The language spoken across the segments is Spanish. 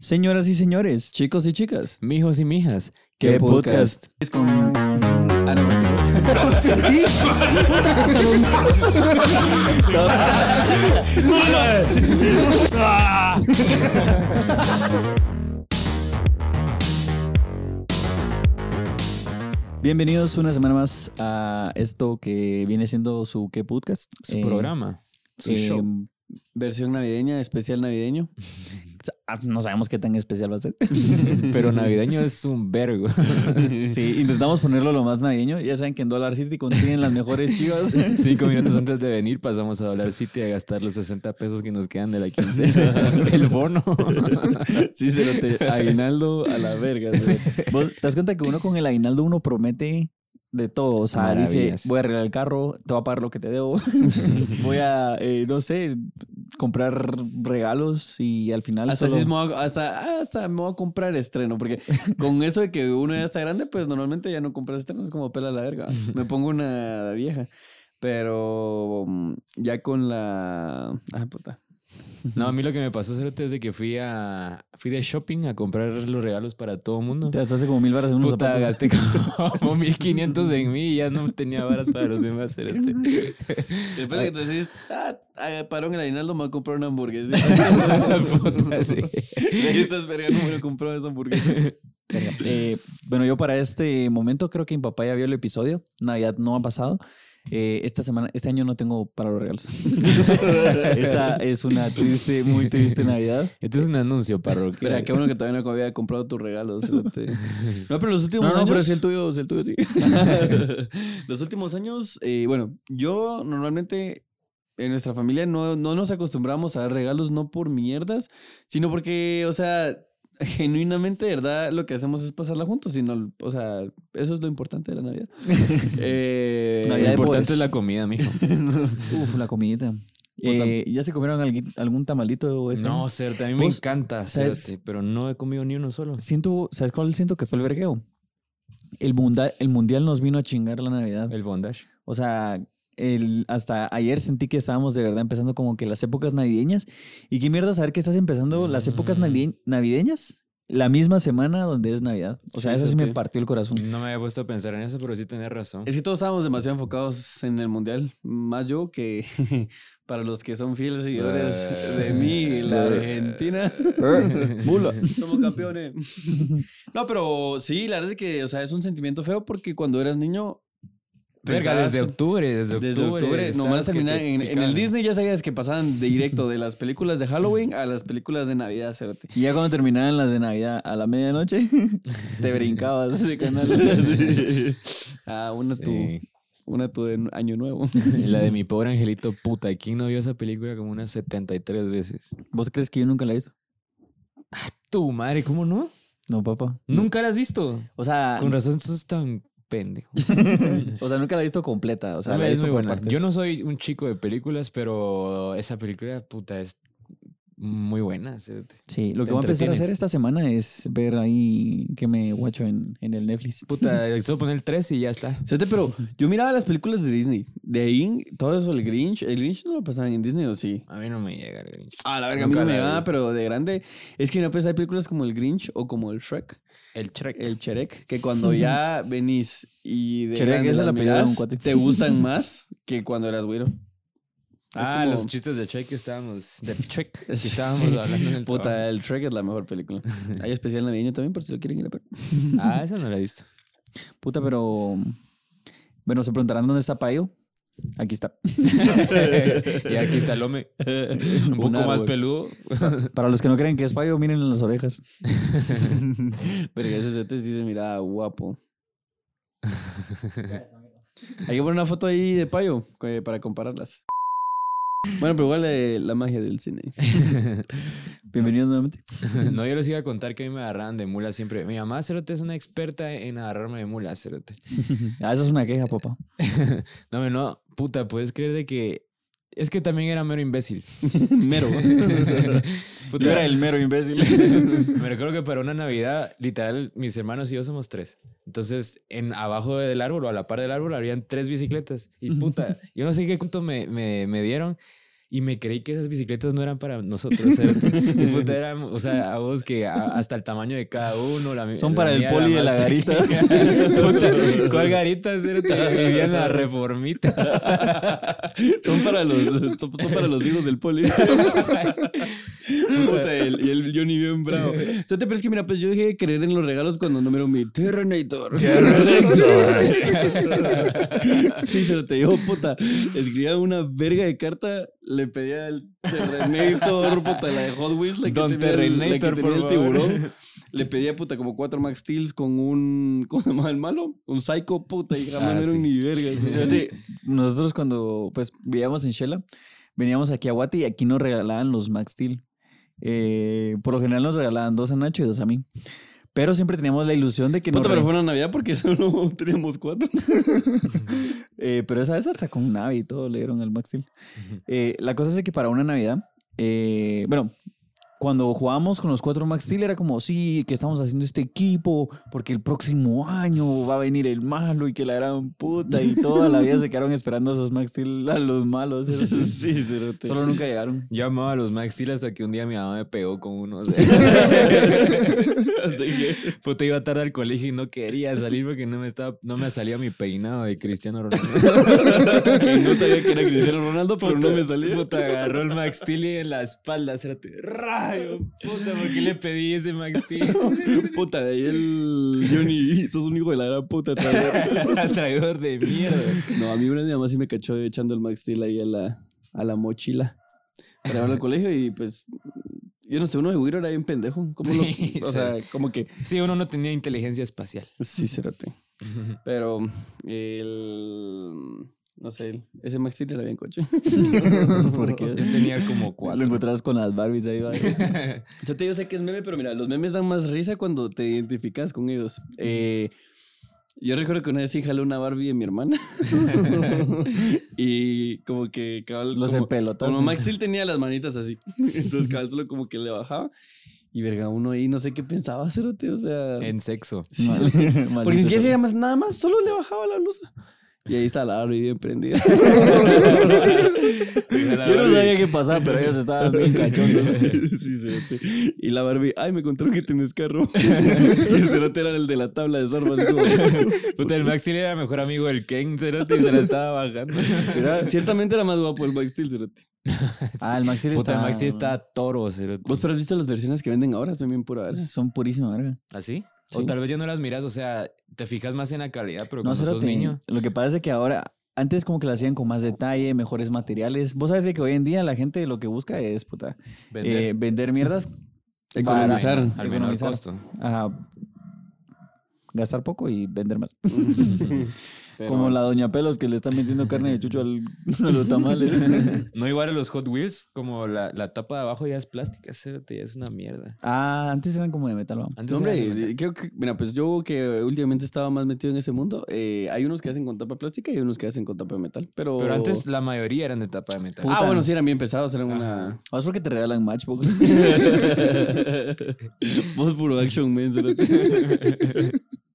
Señoras y señores, Chicos y chicas. Mijos y mijas, ¿Qué ¿qué, podcast? podcast? Es con. Ah, no, bienvenidos una semana más a esto que viene siendo su ¿Qué podcast? Su Eh, programa, su eh, show. Versión navideña, especial navideño. ah, No sabemos qué tan especial va a ser. Pero navideño es un vergo. Sí, intentamos ponerlo lo más navideño. Ya saben que en Dollar City consiguen las mejores chivas. Cinco minutos antes de venir pasamos a Dollar City a gastar los 60 pesos que nos quedan de la quincena. El bono. Sí, se lo te aguinaldo a la verga. Vos te das cuenta que uno con el aguinaldo uno promete de todo. O sea, dice, voy a arreglar el carro, te voy a pagar lo que te debo. voy a, eh, no sé, comprar regalos y al final Hasta, solo- sí me voy a- hasta, hasta me voy a comprar estreno, porque con eso de que uno ya está grande, pues normalmente ya no compras estreno, es como pela la verga. Me pongo una vieja. Pero mm, ya con la. Ah, puta. No, a mí lo que me pasó Cerote, es de que fui a fui de shopping a comprar los regalos para todo el mundo. Te gastaste como mil baras en unos Puta, zapatos. gasté como 1500 en mí y ya no tenía varas para los demás. Cerote. Después de que te decís, ah, ah, paró en el aguinaldo, me voy a comprar una hamburguesa. Puta, sí. Y estás verga, no me lo compró esa hamburguesa. Eh, bueno, yo para este momento creo que mi papá ya vio el episodio. Navidad no ha pasado. Eh, esta semana, este año no tengo para los regalos. Esta es una triste, muy triste Navidad. Este es un anuncio Espera, parroquial. qué bueno que todavía no había comprado tus regalos. cerote. No, pero los últimos No, no, años. pero es el tuyo, es el tuyo, sí. los últimos años, eh, bueno, yo normalmente en nuestra familia no, no nos acostumbramos a dar regalos no por mierdas, sino porque, o sea, genuinamente, de verdad, lo que hacemos es pasarla juntos, sino, o sea, eso es lo importante de la Navidad. Eh, Lo Navidad importante es la comida, mijo. Uf, la comidita. Eh, ¿Ya se comieron algún tamalito? Ese? No, Certe, a mí me encanta, ¿sabes? Certe, pero no he comido ni uno solo. Siento, ¿sabes cuál siento que fue el vergueo? El, el mundial nos vino a chingar la Navidad. El bondage. O sea, el, hasta ayer sentí que estábamos de verdad empezando como que las épocas navideñas. ¿Y qué mierda saber que estás empezando las épocas Mm. navide- navideñas? La misma semana donde es Navidad. O sea, Sí, eso sí sí, me partió el corazón. No me había puesto a pensar en eso, pero sí tenés razón. Es que todos estábamos demasiado enfocados en el mundial, más yo que para los que son fieles seguidores de mí, la Argentina. Mula. Somos campeones. No, pero sí, la verdad es que, o sea, es un sentimiento feo porque cuando eras niño. Verga, desde octubre, desde octubre. Desde octubre, nomás que terminar te en, en el. Disney ya sabías que pasaban de directo de las películas de Halloween a las películas de Navidad. Y ya cuando terminaban las de Navidad a la medianoche, te brincabas de canal. Ah, una tu, Sí. una tu de Año Nuevo. La de mi pobre angelito, puta. ¿Quién no vio esa película como unas 73 veces? ¿Vos crees que yo nunca la he visto? Tu madre, ¿cómo no? No, papá. ¿Nunca la has visto? O sea, Con razón, sos tan pendejo. o sea, nunca la he visto completa. O sea, No, la he es muy buena. partes. Yo no soy un chico de películas, pero esa película, puta, es muy buena. cerote. Sí, lo que voy a empezar a hacer esta semana es ver ahí que me guacho en, en el Netflix. Puta, solo poner el 3 y ya está. Cerote, pero yo miraba las películas de Disney. De ahí, todo eso, el Grinch. ¿El Grinch no lo pasaban en Disney o sí? A mí no me llega el Grinch. Ah, la verga, a mí no me vi. pero de grande. Es que no pues hay películas como el Grinch o como el Shrek, El Shrek. el Cherek, que cuando ya venís y de Shrek grande mirás, te gustan más que cuando eras güiro. Ah, como- los chistes de Shrek que estábamos. De Shrek que estábamos hablando en el trabajo. Puta, el Shrek es la mejor película. Hay especial navideño también, por si lo quieren ir a ver. Ah, esa no la he visto. Puta, pero. Bueno, se preguntarán dónde está Payo. Aquí está. y aquí está el Ome. Un poco más peludo. Para los que no creen que es Payo, miren en las orejas. Pero ese se mira guapo. Hay que poner una foto ahí de payo eh, para compararlas. Bueno, pero igual eh, la magia del cine. Bienvenidos nuevamente. No, yo les iba a contar que a mí me agarraban de mulas siempre. Mi mamá, Cerote, es una experta en agarrarme de mulas, Cerote. Ah, esa es una queja, papá. No, no, puta, puedes creer de que. Es que también era mero imbécil. Mero. Puta, Yo era el mero imbécil. Me recuerdo que para una Navidad, literal, mis hermanos y yo somos tres. Entonces, en abajo del árbol o a la par del árbol habrían tres bicicletas. Y puta, yo no sé qué punto me, me, me dieron. Y me creí que esas bicicletas no eran para nosotros. Y puta, eran, o sea, a vos que a- hasta el tamaño de cada uno. La, Son la para el poli de más la garita. Puta, ¿Cuál garita? Vivía en la reformita. Son para los, son, son para los hijos del poli. Puta, el- y el Johnny bien bravo. O sea, te pero es que mira, pues yo dejé de creer en los regalos cuando no me mi Terrenator. sí, se lo te digo, puta. Escribía una verga de carta, le pedía el Terrenator, puta, la de Hot Wheels, la que Don tenía, el- la que Terrenator, tenía por el tiburón. Le pedía, puta, como cuatro Max Steels con un. ¿Cómo se llama el malo? Un Psycho, puta, y jamás Ah, no eran sí. ni vergas. sea, Fíjate, nosotros cuando pues vivíamos en Shela, veníamos aquí a Guate y aquí nos regalaban los Max Steel. Eh, por lo general nos regalaban dos a Nacho y dos a mí. Pero siempre teníamos la ilusión de que Puta, pero reg- fue una Navidad porque solo teníamos cuatro. Eh, pero esa vez hasta con Navi y todo le dieron el Max Steel. Eh, la cosa es que para una Navidad, eh, bueno, cuando jugábamos con los cuatro Max Steel era como, sí, que estamos haciendo este equipo porque el próximo año va a venir el malo y que la gran puta y toda la vida se quedaron esperando a esos Max Steel, a los malos. sí, cerote. Solo nunca llegaron. Yo amaba a los Max Steel hasta que un día mi mamá me pegó con unos. Puta, iba tarde al colegio y no quería salir porque no me estaba, no me salía mi peinado de Cristiano Ronaldo. Que no sabía que era Cristiano Ronaldo, pero no me salía. Puta, agarró el Max Steel en la espalda, cerote, Puta, ¿por qué le pedí ese Max Steel? Puta, de ahí el Johnny, sos un hijo de la gran puta. traidor. Traidor de mierda. No, a mí una vez mi mamá sí me cachó echando el Max Steel ahí a la, a la mochila para llevarlo al colegio y pues. Yo no sé, uno de Wiro era bien pendejo. ¿Cómo lo- Sí, o sea, como que. Sí, uno no tenía inteligencia espacial. Sí, cerote. Pero el. No sé, ese Max Steel era bien coche. Porque Yo tenía como lo cuatro. encontrabas con las Barbies ahí. va. Yo te sé que es meme, pero mira, los memes dan más risa cuando te identificas con ellos. Eh, yo recuerdo que una vez sí jalé una Barbie de mi hermana. y como que cabal. Los como, empelotaste. como Max Steel tenía las manitas así. Entonces cabal solo como que le bajaba. Y verga, uno ahí no sé qué pensaba, cerote. O sea. En sexo. Mal- porque ni siquiera se llama nada más, solo le bajaba la blusa. Y ahí está la Barbie bien prendida. Yo no sabía qué pasaba, pero ellos estaban bien cachondos. sí, cerote. Y la Barbie, ay, me contaron que tienes carro. y el cerote era el de la tabla de surf, así como. Puta, el Max Steel era mejor amigo del Ken, cerote, y se la estaba bajando. Era- ciertamente era más guapo el Max Steel, cerote. Ah, el Max Steel Puta, el está... Max Steel está toro, cerote. ¿Vos pero has visto las versiones que venden ahora? Son bien pura verga. Son purísimas, verga. ¿Así? Sí. O tal vez ya no las miras, o sea, te fijas más en la calidad, pero No, cuando sos niño. Lo que pasa es que ahora, antes como que lo hacían con más detalle, mejores materiales. Vos sabes de que hoy en día la gente lo que busca es, puta, Vender. eh, vender mierdas. Economizar. al menor costo. Ajá. Gastar poco y vender más. Pero- Como la Doña Pelos que le están metiendo carne de chucho al- a los tamales. No igual a los Hot Wheels, como la, la tapa de abajo ya es plástica, ya es una mierda. ah, antes eran como de metal, ¿va? Antes No, hombre, metal. creo que, mira, pues yo que últimamente estaba más metido en ese mundo, eh, hay unos que hacen con tapa plástica y hay unos que hacen con tapa de metal. Pero, Pero antes la mayoría eran de tapa de metal. Ah, bueno, sí, eran bien pesados, eran una. O es porque te regalan Matchbox. Vos puro action man.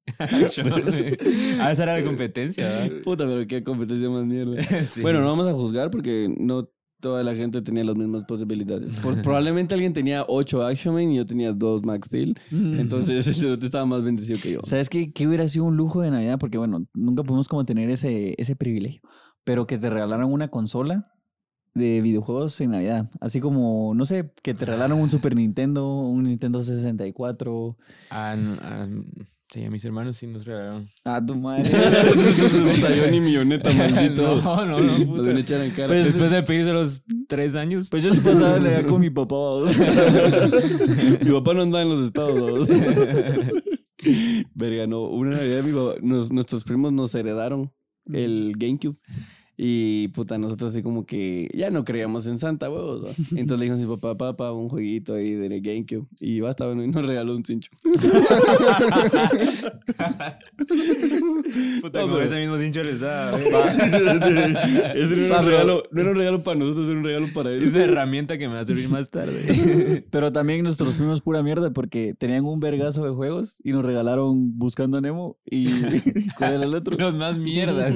ah, esa era la competencia, ¿verdad? Puta, pero qué competencia más mierda. Sí. Bueno, no vamos a juzgar porque no toda la gente tenía las mismas posibilidades. Por- probablemente alguien tenía 8 Action Man y yo tenía 2 Max Steel. Entonces ese estaba más bendecido que yo. ¿Sabes qué, qué hubiera sido un lujo de Navidad? Porque, bueno, nunca pudimos como tener ese, ese privilegio. Pero que te regalaran una consola de videojuegos en Navidad. Así como, no sé, que te regalaran un Super Nintendo, un Nintendo 64. Ah, ah, sí, a mis hermanos sí nos regalaron. Ah, tu madre. Puta, yo ni milloneta, maldito. no, no, no, Nos puta. ven a echar en cara. Pues, Después de pedirse los tres años. Pues yo sí pasaba la edad con mi papá. mi papá no andaba en los estados. Verga, no. Una Navidad mi papá- nos- nuestros primos nos heredaron el GameCube. Y puta, nosotros así como que ya no creíamos en Santa, huevos. ¿va? Entonces le dijimos a mi papá, papá, un jueguito ahí del GameCube. Y basta, bueno, y nos regaló un cincho. Puta, No, como ese mismo cincho les da. Ese no era, un regalo, no era un regalo para nosotros, era un regalo para él. Es una herramienta que me va a servir más tarde. Pero también nuestros primos pura mierda porque tenían un vergazo de juegos y nos regalaron Buscando a Nemo y ¿cuál era el otro? Los más mierdas.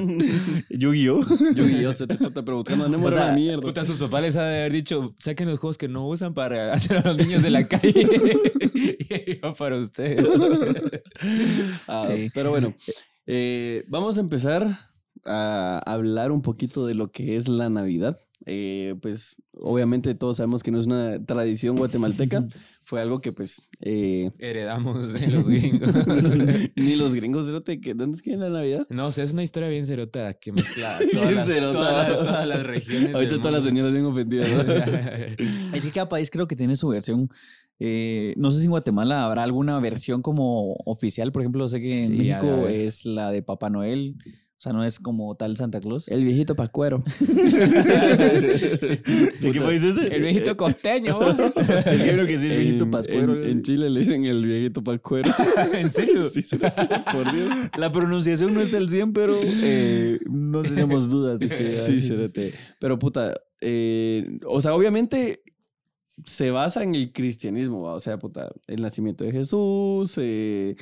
Yu-Gi-Oh! Yu-Gi-Oh! se te puta, pero buscando a Nemo O era sea, una mierda. Puta, sus papás les ha de haber dicho, saquen los juegos que no usan para hacer a los niños de la calle. y yo para ustedes. Ah, Sí. Pero bueno, eh, vamos a empezar a hablar un poquito de lo que es la Navidad. Eh, pues obviamente todos sabemos que no es una tradición guatemalteca, fue algo que pues eh, Heredamos de los gringos. ni los gringos, cerote, que ¿dónde es que es la Navidad? No, o sea, es una historia bien cerota que mezcla todas, Bien las, cerota. todas, las, todas las regiones. Ahorita todas las señoras bien ofendidas. ¿no? Es que cada país creo que tiene su versión. Eh, no sé si en Guatemala habrá alguna versión como oficial. Por ejemplo, sé que en Sí, México es la de Papá Noel. O sea, no es como tal Santa Claus. El viejito pascuero. ¿De qué país es ese? El viejito costeño. Es que creo que sí es viejito En- pascuero. En, en Chile le dicen el viejito pascuero. ¿En serio? Sí, sí, por Dios. La pronunciación no está al 100, pero eh, no tenemos dudas de que Sí, cerote. Pero puta, eh, o sea, obviamente se basa en el cristianismo, ¿va? o sea, puta, el nacimiento de Jesús, eh,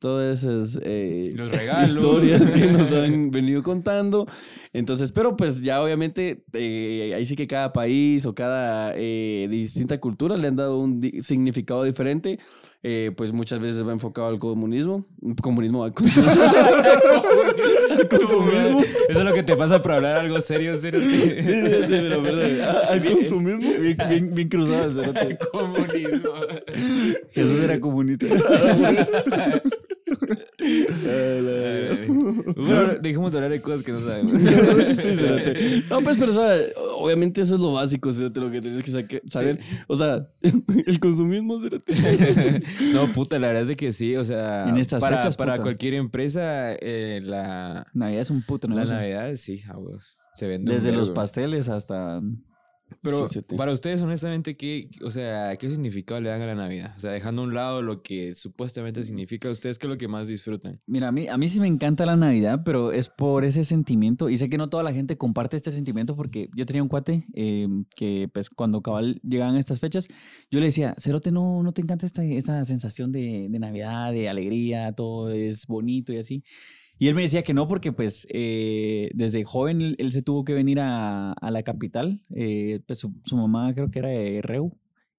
todas esas eh, Los historias que nos han venido contando. Entonces, pero pues ya obviamente eh, ahí sí que cada país o cada eh, distinta cultura le han dado un di- significado diferente. Eh, pues muchas veces va enfocado al comunismo. Comunismo, al consumismo. Eso es lo que te pasa por hablar algo serio, serio. Sí, sí, sí, pero perdón. Al consumismo. Bien, bien, bien cruzado el. Comunismo. Jesús era comunista. Bueno, dejemos de hablar de cosas que no sabemos. Sí. No, pues, pero, o sea, obviamente eso es lo básico, cerote, lo que tienes que saber. O sea, el consumismo. No, puta, la verdad es de que sí, o sea, En estas para, fechas, para cualquier empresa, eh, la, Navidad es un puto la negocio. Navidad, sí, a vos, se vende. Desde los pasteles hasta. Pero Sí, cerote. para ustedes, honestamente, ¿qué, o sea, ¿qué significado le dan a la Navidad? O sea, dejando a un lado lo que supuestamente significa, ¿ustedes qué es lo que más disfrutan? Mira, a mí, a mí sí me encanta la Navidad, pero es por ese sentimiento. Y sé que no toda la gente comparte este sentimiento porque yo tenía un cuate eh, que, pues, cuando cabal llegaban estas fechas, yo le decía, Cerote, ¿no, no te encanta esta, esta sensación de, de Navidad, de alegría, todo es bonito y así? Y él me decía que no, porque pues eh, desde joven él, él se tuvo que venir a, a la capital. eh, pues su, su mamá creo que era de Reu.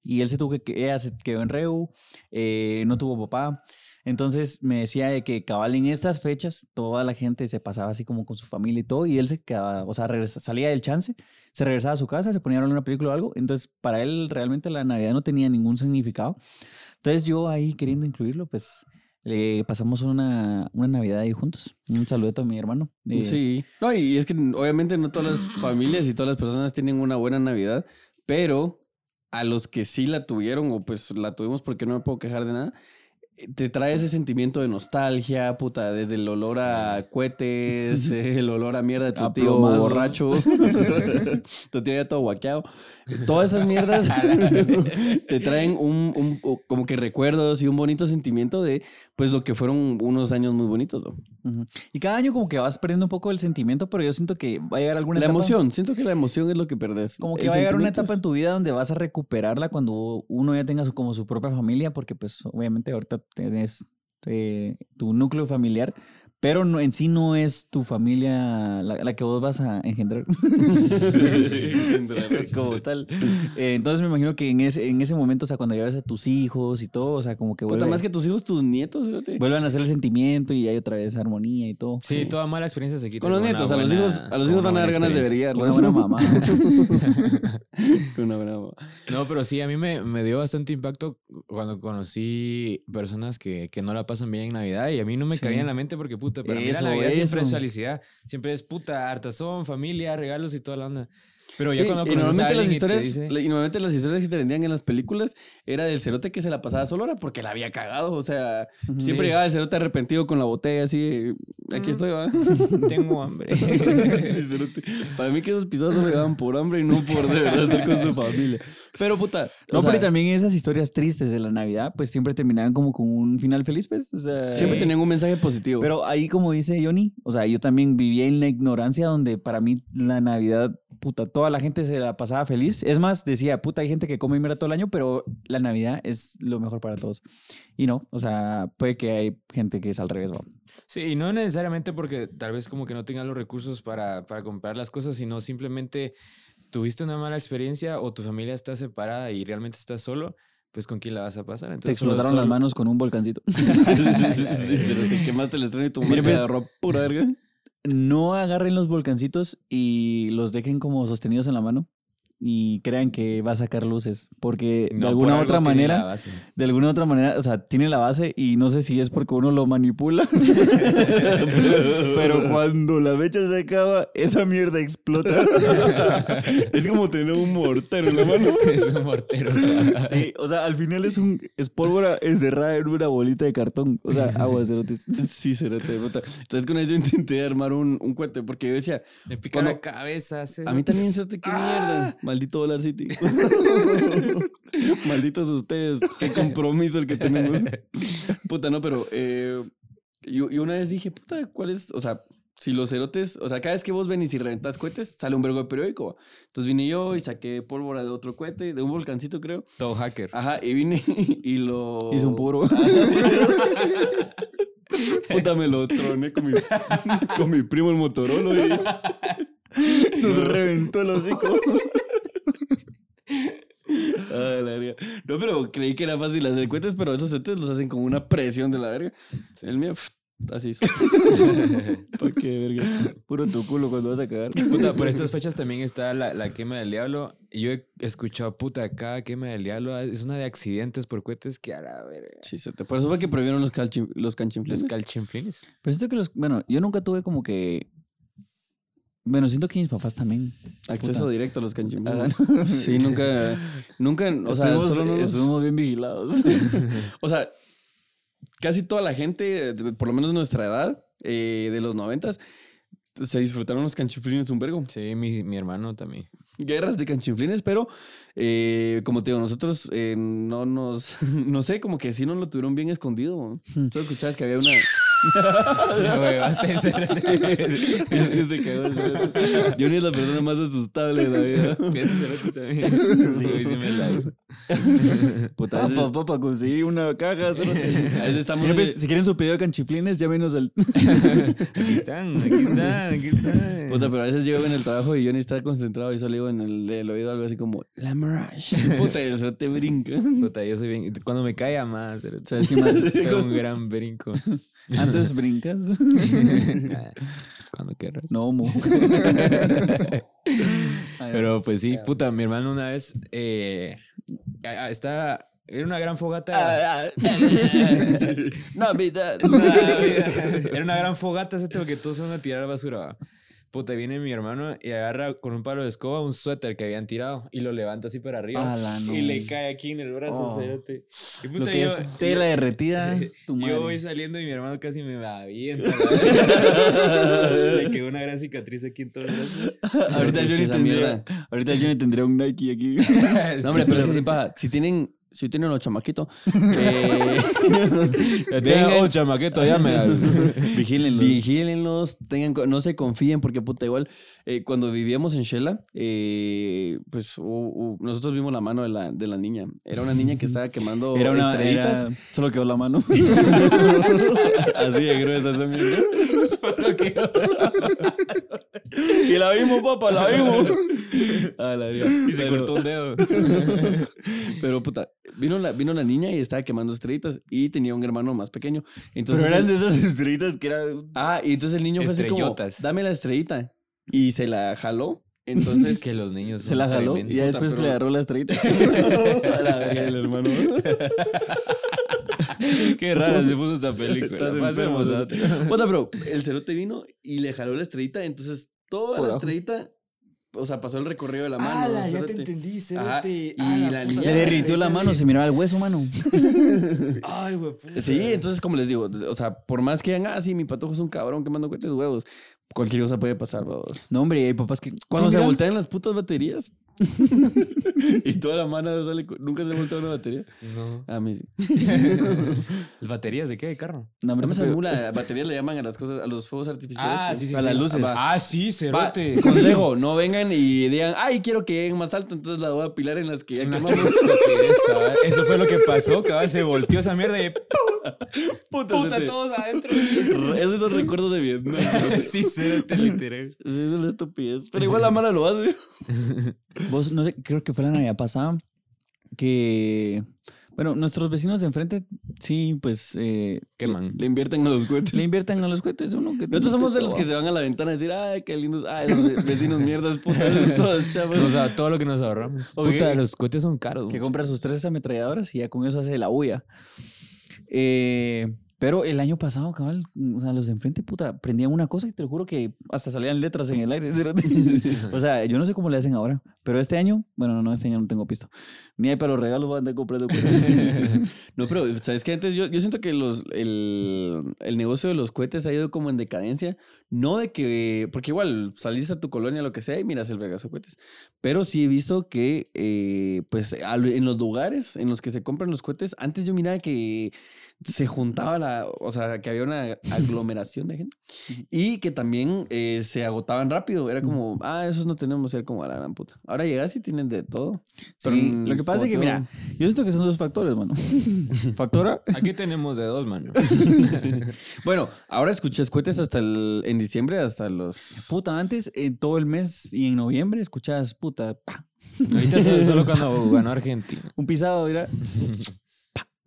Y él se tuvo que, ella se quedó en Reu, eh, no tuvo papá. Entonces me decía de que cabal en estas fechas toda la gente se pasaba así como con su familia y todo. Y él se quedaba, o sea, regresa- salía del chance, se regresaba a su casa, se ponía a ver una película o algo. Entonces para él realmente la Navidad no tenía ningún significado. Entonces yo ahí queriendo incluirlo, pues le pasamos una, una Navidad ahí juntos. Un saludo a mi hermano. Eh, Sí. No, y es que obviamente no todas las familias y todas las personas tienen una buena Navidad, pero a los que sí la tuvieron, o pues la tuvimos porque no me puedo quejar de nada, te trae ese sentimiento de nostalgia, puta, desde el olor a cohetes, el olor a mierda de tu A tío plomazos. borracho, tu tío ya todo guaqueado. Todas esas mierdas te traen un, como que recuerdos y un bonito sentimiento de pues lo que fueron unos años muy bonitos. Y cada año como que vas perdiendo un poco el sentimiento, pero yo siento que va a llegar alguna La etapa. emoción, siento que la emoción es lo que perdés. Como que El va a llegar una etapa en tu vida donde vas a recuperarla cuando uno ya tenga su, como su propia familia, porque pues obviamente ahorita tienes eh, tu núcleo familiar, pero no, en sí no es tu familia la, la que vos vas a engendrar como tal. Eh, entonces me imagino que en ese, en ese momento, o sea, cuando llevas a tus hijos y todo, o sea, como que Puta, vuelve, más que tus hijos, tus nietos. fíjate. vuelvan a hacer el sentimiento y hay otra vez armonía y todo. Sí, toda mala experiencia se quita. Con los nietos, a los hijos, a los hijos van a dar ganas de brillar. Con una buena mamá. Con una buena mamá. No, pero sí, a mí me, me dio bastante impacto cuando conocí personas que, que no la pasan bien en Navidad y a mí no me Sí. cabía en la mente porque puta, para mí la Eso, Navidad siempre es felicidad, siempre es puta, hartazón, familia, regalos y toda la onda. Pero ya Sí, cuando y normalmente las historias, dice- y normalmente las historias que te vendían en las películas era del cerote que se la pasaba solo era porque la había cagado. O sea, siempre Sí. llegaba el cerote arrepentido con la botella así. Aquí estoy, va. tengo hambre. Sí, cerote. Para mí que esos pisados solo llegaban por hambre y no por de verdad estar con su familia. Pero puta. o No, sea, pero y también esas historias tristes de la Navidad, pues siempre terminaban como con un final feliz, pues. O sea, siempre tenían un mensaje positivo. Pero ahí, como dice Johnny, o sea, yo también vivía en la ignorancia donde para mí la Navidad puta, toda la gente se la pasaba feliz. Es más, decía, puta, hay gente que come mierda todo el año, pero la Navidad es lo mejor para todos. Y no, o sea, puede que hay gente que es al revés, ¿va? Sí, y no necesariamente porque tal vez como que no tengan los recursos para, para comprar las cosas, sino simplemente tuviste una mala experiencia o tu familia está separada y realmente estás solo, pues con quién la vas a pasar. Te Entonces, solo- explotaron las solo- manos con un volcancito. Sí, sí, sí, sí, te quemaste el estreno y tu madre pues, agarró pura verga. No agarren los volcancitos y los dejen como sostenidos en la mano y crean que va a sacar luces, porque de No, alguna otra manera, base. de alguna otra manera, o sea, tiene la base y no sé si es porque uno lo manipula, pero cuando la mecha se acaba, esa mierda explota. Es como tener un mortero en la mano. es un mortero. Sí, o sea, al final es un es pólvora encerrada en una bolita de cartón, o sea, agua cerotes. Sí, cerote, puta. Entonces con eso yo intenté armar un, un cohete porque yo decía, Me pica Cuando- la cabeza. a mí también cerote, qué mierda. Maldito Dollar City. Malditos ustedes, qué compromiso el que tenemos. Puta, no, pero eh, yo, yo una vez dije, puta, ¿cuál es? O sea, si los cerotes, o sea, cada vez que vos venís y reventas cohetes, sale un vergo de periódico. Entonces vine yo y saqué pólvora de otro cohete, de un volcancito, creo. Todo hacker. Ajá, y vine y lo. Hizo un puro. Puta, me lo troné con mi, con mi primo el Motorola. Y... Nos reventó el hocico. Ah, la verga. No, pero creí que era fácil hacer cohetes, pero esos setes los hacen con una presión de la verga. El mío, así. ¿Por qué, verga? Puro tu culo cuando vas a cagar. Puta, por estas fechas también está la, la quema del diablo. Y yo he escuchado, puta, cada quema del diablo es una de accidentes por cohetes que a la verga. Sí, sete. Por eso fue que prohibieron los, calchi- los Los canchinflines. calchinflines. Pero siento que los. Bueno, yo nunca tuve como que. Bueno, siento que mis papás también. Acceso Puta. directo a los canchinflines. Sí, nunca. Nunca. O sea, estuvimos, solo no nos- estuvimos bien vigilados. O sea, casi toda la gente, por lo menos nuestra edad, eh, de los noventas, se disfrutaron los canchinflines un vergo. Sí, mi, mi hermano también. Guerras de canchinflines, pero eh, como te digo, nosotros eh, no nos. No sé, como que sí nos lo tuvieron bien escondido. ¿no? Solo escuchabas que había una. Güey, basta de ser- Es que se. Johnny es la persona más asustable de la vida. Ese cerote también. Sí, güey, sí me la hizo. Puta, a veces, Papá, papá, conseguí una caja. cerote. a veces estamos. Pues, si quieren su pedido de canchiflines, llámenos al. Aquí están, aquí están, aquí están. Puta, pero a veces llego en el trabajo y Johnny está concentrado y solo digo en el, el oído algo así como La Mirage. Puta, y el cerote brinca. Puta, yo soy bien. Cuando me cae a más. ¿Sabes qué más? Pego un gran brinco. Antes brincas. Cuando quieras. No, mo. Pero pues sí, puta, mi hermano una vez eh, está. Era una gran fogata. Navidad. Era una gran fogata, ese porque todos fueron a tirar basura. Puta, viene mi hermano y agarra con un palo de escoba un suéter que habían tirado y lo levanta así para arriba. No. Y le cae aquí en el brazo, Oh. cerote. Y puta, yo, es tela derretida. Tu madre. yo voy saliendo y mi hermano casi me avienta. le quedó una gran cicatriz aquí en todo el brazo. Ahorita Johnny esa tendría, ahorita Johnny tendría un Nike aquí. No, hombre, pero es que pasa. Si tienen, si tienen los chamaquitos, eh, Tenga vengan, un chamaqueto, ya me Vigílenlos. vigílenlos, tengan, no se confíen, porque puta, igual, eh, cuando vivíamos en Shela, eh, pues hu- hu- nosotros vimos la mano de la, de la niña. Era una niña que estaba quemando Era una estrellitas. era- Solo quedó la mano. Así de gruesa esa mierda. y la vimos, papá, la vimos. A la vida. Y se cortó un dedo. Pero puta, vino la, vino la niña y estaba quemando estrellitas y tenía un hermano más pequeño. Entonces, Pero eran de esas estrellitas que eran. Ah, y entonces el niño fue así como, Estrellotas. dame la estrellita. Y se la jaló. Entonces, Es que los niños. Se son la jaló tremendos. y ya después le agarró la estrellita. a la verga el hermano. Qué rara se puso esta película. Estás Más enfermo, hermosa. Puta, pero el cerote vino y le jaló la estrellita. Entonces, toda Por la abajo. estrellita, o sea, pasó el recorrido de la mano. ¡Hala! Ya te entendí, cerote. y ¡Hala, la niña- Le derritió la mano, se miraba el hueso, mano. Ay, güey. Sí, entonces, como les digo, o sea, por más que digan, ah, sí, mi patojo es un cabrón quemando cohetes huevos, cualquier cosa puede pasar, vamos. No, hombre, hay papás que. Cuando Sí, se voltean las putas baterías, y toda la mano sale. con- Nunca se ha montado una batería. No. A mí sí. ¿Las baterías de qué? ¿De carro? No, No hombre, me pero- mula, batería le llaman a las cosas, a los fuegos artificiales. Ah, que- sí, sí, A sí. las luces. Ah, sí, Va, cerotes. consejo, no vengan y digan, ay, quiero que lleguen más alto, entonces la voy a pilar en las que ya quemamos. Eso fue lo que pasó, cabal. Se volteó esa mierda y Puta, puta, se te- todos adentro. Esos son recuerdos de Vietnam. sí, cerote, literal. Sí, es una estupidez. Pero igual la mala lo hace. Vos, no sé, creo que fue la Navidad pasada que, bueno, nuestros vecinos de enfrente, sí, pues, eh, Queman. Le invierten a los cohetes. le invierten a los cohetes. Uno que Nosotros somos de los que se van a la ventana a decir, ay, qué lindos, ay, los ve- vecinos mierdas, putas, todas chavas. O sea, todo lo que nos ahorramos. Ok. Puta, los cohetes son caros. que compra sus tres ametralladoras y ya con eso hace la bulla. Eh, pero el año pasado, cabal, o sea, los de enfrente, puta, prendían una cosa y te lo juro que hasta salían letras en el aire. o sea, yo no sé cómo le hacen ahora, pero este año, bueno, no, este año no tengo pisto. Ni hay para los regalos, voy a comprando. No, pero sabes que antes yo, yo siento que los, el, el negocio de los cohetes ha ido como en decadencia. No de que, porque igual salís a tu colonia, lo que sea, y miras el regazo de cohetes. Pero sí he visto que, eh, pues, en los lugares en los que se compran los cohetes, antes yo miraba que se juntaba la, o sea, que había una aglomeración de gente y que también eh, se agotaban rápido. Era como, ah, esos no tenemos, era como a la gran puta. Ahora llegas y tienen de todo. Pero, Sí, lo que pasa es que, mira, yo siento que son dos factores, mano. Factora. Aquí tenemos de dos, mano. Bueno, ahora escuché cohetes hasta el, en diciembre, hasta los... Puta, antes, eh, todo el mes y en noviembre escuchabas, puta, pa, Ahorita solo, solo cuando ganó Argentina. un pisado, mira.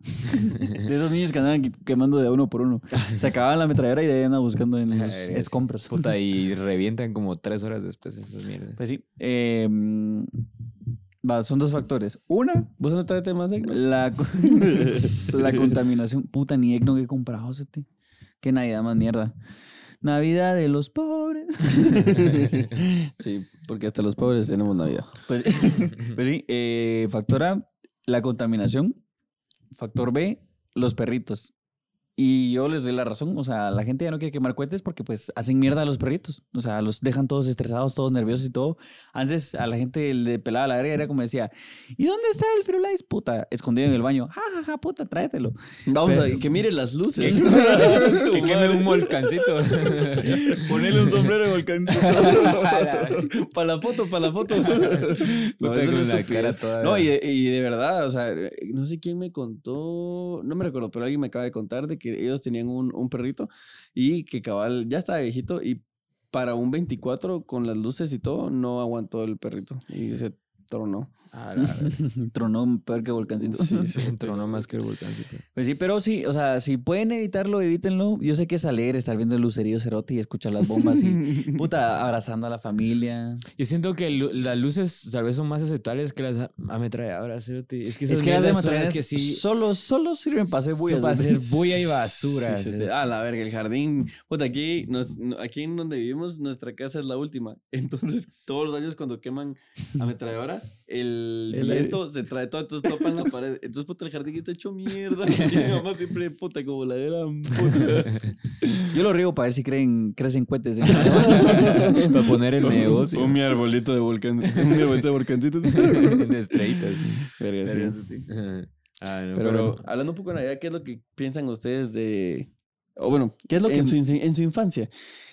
De esos niños que andaban quemando de uno por uno. Se acababan la ametralladora y de ahí andaban buscando en los Verga, sí. escombros. Puta, y revientan como tres horas después esas mierdas. Pues sí. eh, va, son dos factores. Una, ¿Vos no traes temas de la, la contaminación. Puta, ni Ecno que he comprado, ¿sí? Qué Navidad más mierda. Navidad de los pobres. Sí, porque hasta los pobres tenemos Navidad. Pues, pues sí, eh, factor A, la contaminación. Factor B, los perritos. Y yo les doy la razón, o sea, la gente ya no quiere quemar cohetes porque pues hacen mierda a los perritos, o sea, los dejan todos estresados, todos nerviosos y todo. Antes a la gente le pelaba la verga, era como decía, ¿y dónde está el Firulais? Puta, escondido en el baño, ja, ja, ja, puta, tráetelo. Vamos Pero- a que mire las luces. que queme un volcancito. Ponele un sombrero de volcán. para la foto, para la foto. No, Puta, eso con es la estupidez. cara toda- No, y y de verdad, o sea, no sé quién me contó, no me recuerdo, pero alguien me acaba de contar de que ellos tenían un, un perrito y que cabal ya estaba viejito y para un 24 con las luces y todo no aguantó el perrito. Y se tronó. Tronó peor que volcancito. Sí, sí. Tronó más que el volcancito. Pues sí, pero sí, o sea, si pueden evitarlo, evítenlo. Yo sé que es alegre estar viendo el lucerío cerote y escuchar las bombas y puta abrazando a la familia. Yo siento que las luces tal vez son más aceptables que las ametralladoras. cerote. Es que esas es que las matranas que sí. solo, solo sirven para hacer bullas. Para hacer bulla y basura. Sí, ah, la verga, el jardín. Puta, aquí, nos- aquí en donde vivimos, nuestra casa es la última. Entonces, todos los años cuando queman ametralladoras, el, El viento se trae todo, entonces topan la pared. Entonces, puta, el jardín está hecho mierda. Y mi mamá siempre, puta, como la gran puta. Yo lo riego para ver si creen, crecen cohetes. ¿eh? Para poner el negocio. Un mi arbolito de volcán. Un mi arbolito de volcancitos. de estrellitas. sí. Verga, sí. Verga, sí. Ah, no, Pero, pero, hablando un poco de Navidad, ¿qué es lo que piensan ustedes de. O bueno, ¿Qué es lo que- en, su, in- en su infancia?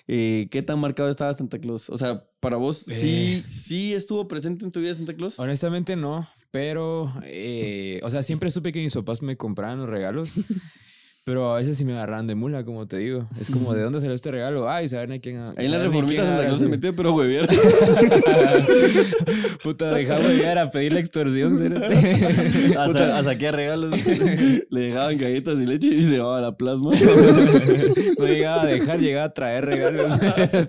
eh, ¿Qué tan marcado estaba Santa Claus? O sea, para vos, ¿sí, Eh. sí estuvo presente en tu vida Santa Claus? honestamente no. Pero, eh, o sea, siempre supe que mis papás me compraban los regalos. Pero a veces sí me agarraban de mula, como te digo. Es como, ¿de dónde salió este regalo? Ay, saber ni quién. Ahí en la reformita Santa Claus se metió, pero hueviera. Puta, dejaba llegar a pedir la extorsión. a, sa- a saquear regalos. Le dejaban galletas y leche y se llevaba la plasma. No llegaba a dejar, llegaba a traer regalos. sí, se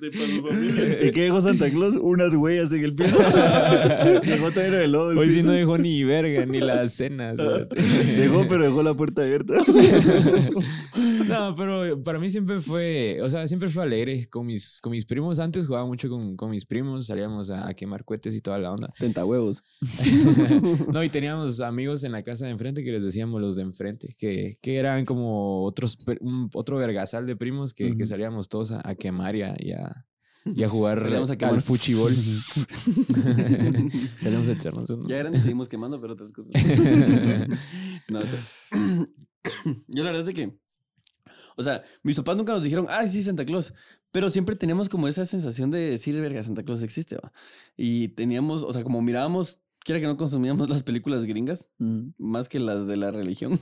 te para su familia. ¿Y qué dejó Santa Claus? Unas huellas en el piso. dejó todo el lodo. Hoy sí no dejó ni verga, ni la cena. Dejó, pero dejó la puerta abierta. No, pero para mí siempre fue, o sea, siempre fue alegre. Con mis, con mis primos, antes jugaba mucho con, con mis primos, salíamos a, a quemar cohetes y toda la onda. Tentahuevos. No, y teníamos amigos en la casa de enfrente que les decíamos los de enfrente, que, que eran como otros, un- otro vergasal de primos que, que salíamos todos a, a quemar y a, y a- y a jugar Salíamos a al fuchibol. Salíamos a echarnos un- Ya grandes seguimos quemando, pero otras cosas. no sé. Yo la verdad es de que. O sea, mis papás nunca nos dijeron, ay, sí, Santa Claus. Pero siempre teníamos como esa sensación de decir, verga, Santa Claus existe, va. Y teníamos, o sea, como mirábamos, quiera que no consumíamos las películas gringas, Mm. más que las de la religión.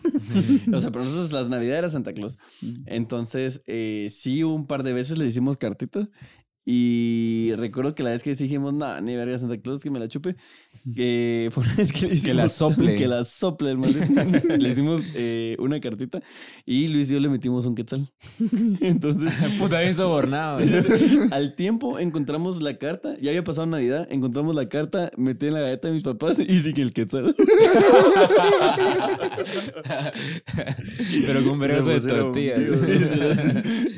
o sea, para nosotros las navidades era Santa Claus. Entonces, eh, sí, un par de veces le hicimos cartitas. Y recuerdo que la vez que dijimos, nada, ni verga Santa Claus, que me la chupe. Que, por una vez que, le Que la sople. Que la sople, maldito. le hicimos eh, una cartita y Luis y yo le metimos un quetzal. Entonces, Puta, bien sobornado. al tiempo encontramos la carta. Ya había pasado Navidad, encontramos la carta, metí en la galleta de mis papás y sí que el quetzal. Pero con un de tortillas.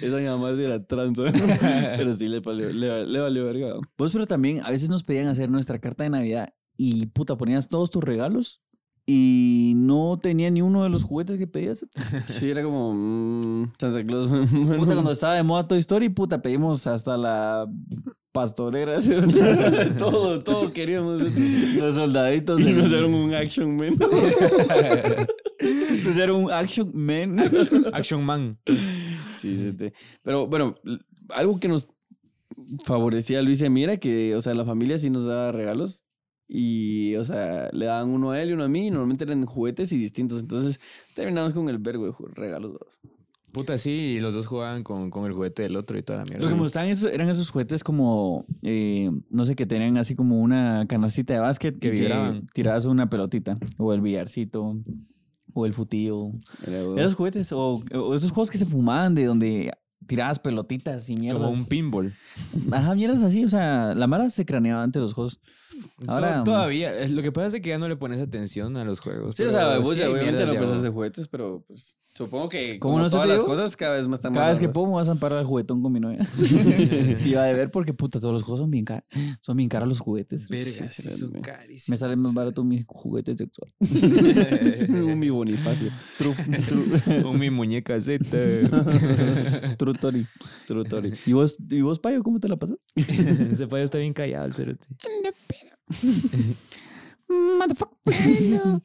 Esa mi mamá sí era tranza. Pero sí le valió, le, le valió verga. Vos, pero también a veces nos pedían hacer nuestra carta de Navidad y puta, ponías todos tus regalos y no tenía ni uno de los juguetes que pedías. Sí, era como mm, Santa Claus. Puta, cuando estaba de moda Toy Story, puta, pedimos hasta la pastorera, todo, todo queríamos. los soldaditos. Y nos dieron un action, man. nos dieron un action man. Action Man. Sí, sí, sí. Pero bueno, algo que nos favorecía a Luis y a mí era que, o sea, la familia sí nos daba regalos. Y, o sea, le daban uno a él y uno a mí. Y normalmente eran juguetes y distintos. Entonces terminamos con el vergo de regalos. Puta, sí, y los dos jugaban con, con el juguete del otro y toda la Pero mierda. como estaban esos, eran esos juguetes como, eh, no sé, que tenían así como una canastita de básquet Que vibraban. tirabas una pelotita, o el billarcito, o el futillo. Era- Esos juguetes, o, o esos juegos que se fumaban de donde tirabas pelotitas y mierdas. Como un pinball. Ajá, mierdas así, o sea, la mara se craneaba antes los juegos. Ahora, To- Todavía. Lo que pasa es que ya no le pones atención a los juegos. Sí, o sea, vos sí ya obviamente no pensás de juguetes, pero pues supongo que ¿Cómo como no todas las cosas cada vez más estamos Cada vez que puedo me vas a amparar al juguetón con mi novia. Iba a ver porque puta, todos los juegos son bien caros. Son bien caros los juguetes. Verga, Sí, son sí. carísimos. Me sale más barato mi juguete sexual. un mi bonifacio. Un mi muñeca Z. True Tori. True Tori. ¿Y vos, ¿Y vos, Payo, cómo te la pasas? Ese payo está bien callado, el cerote.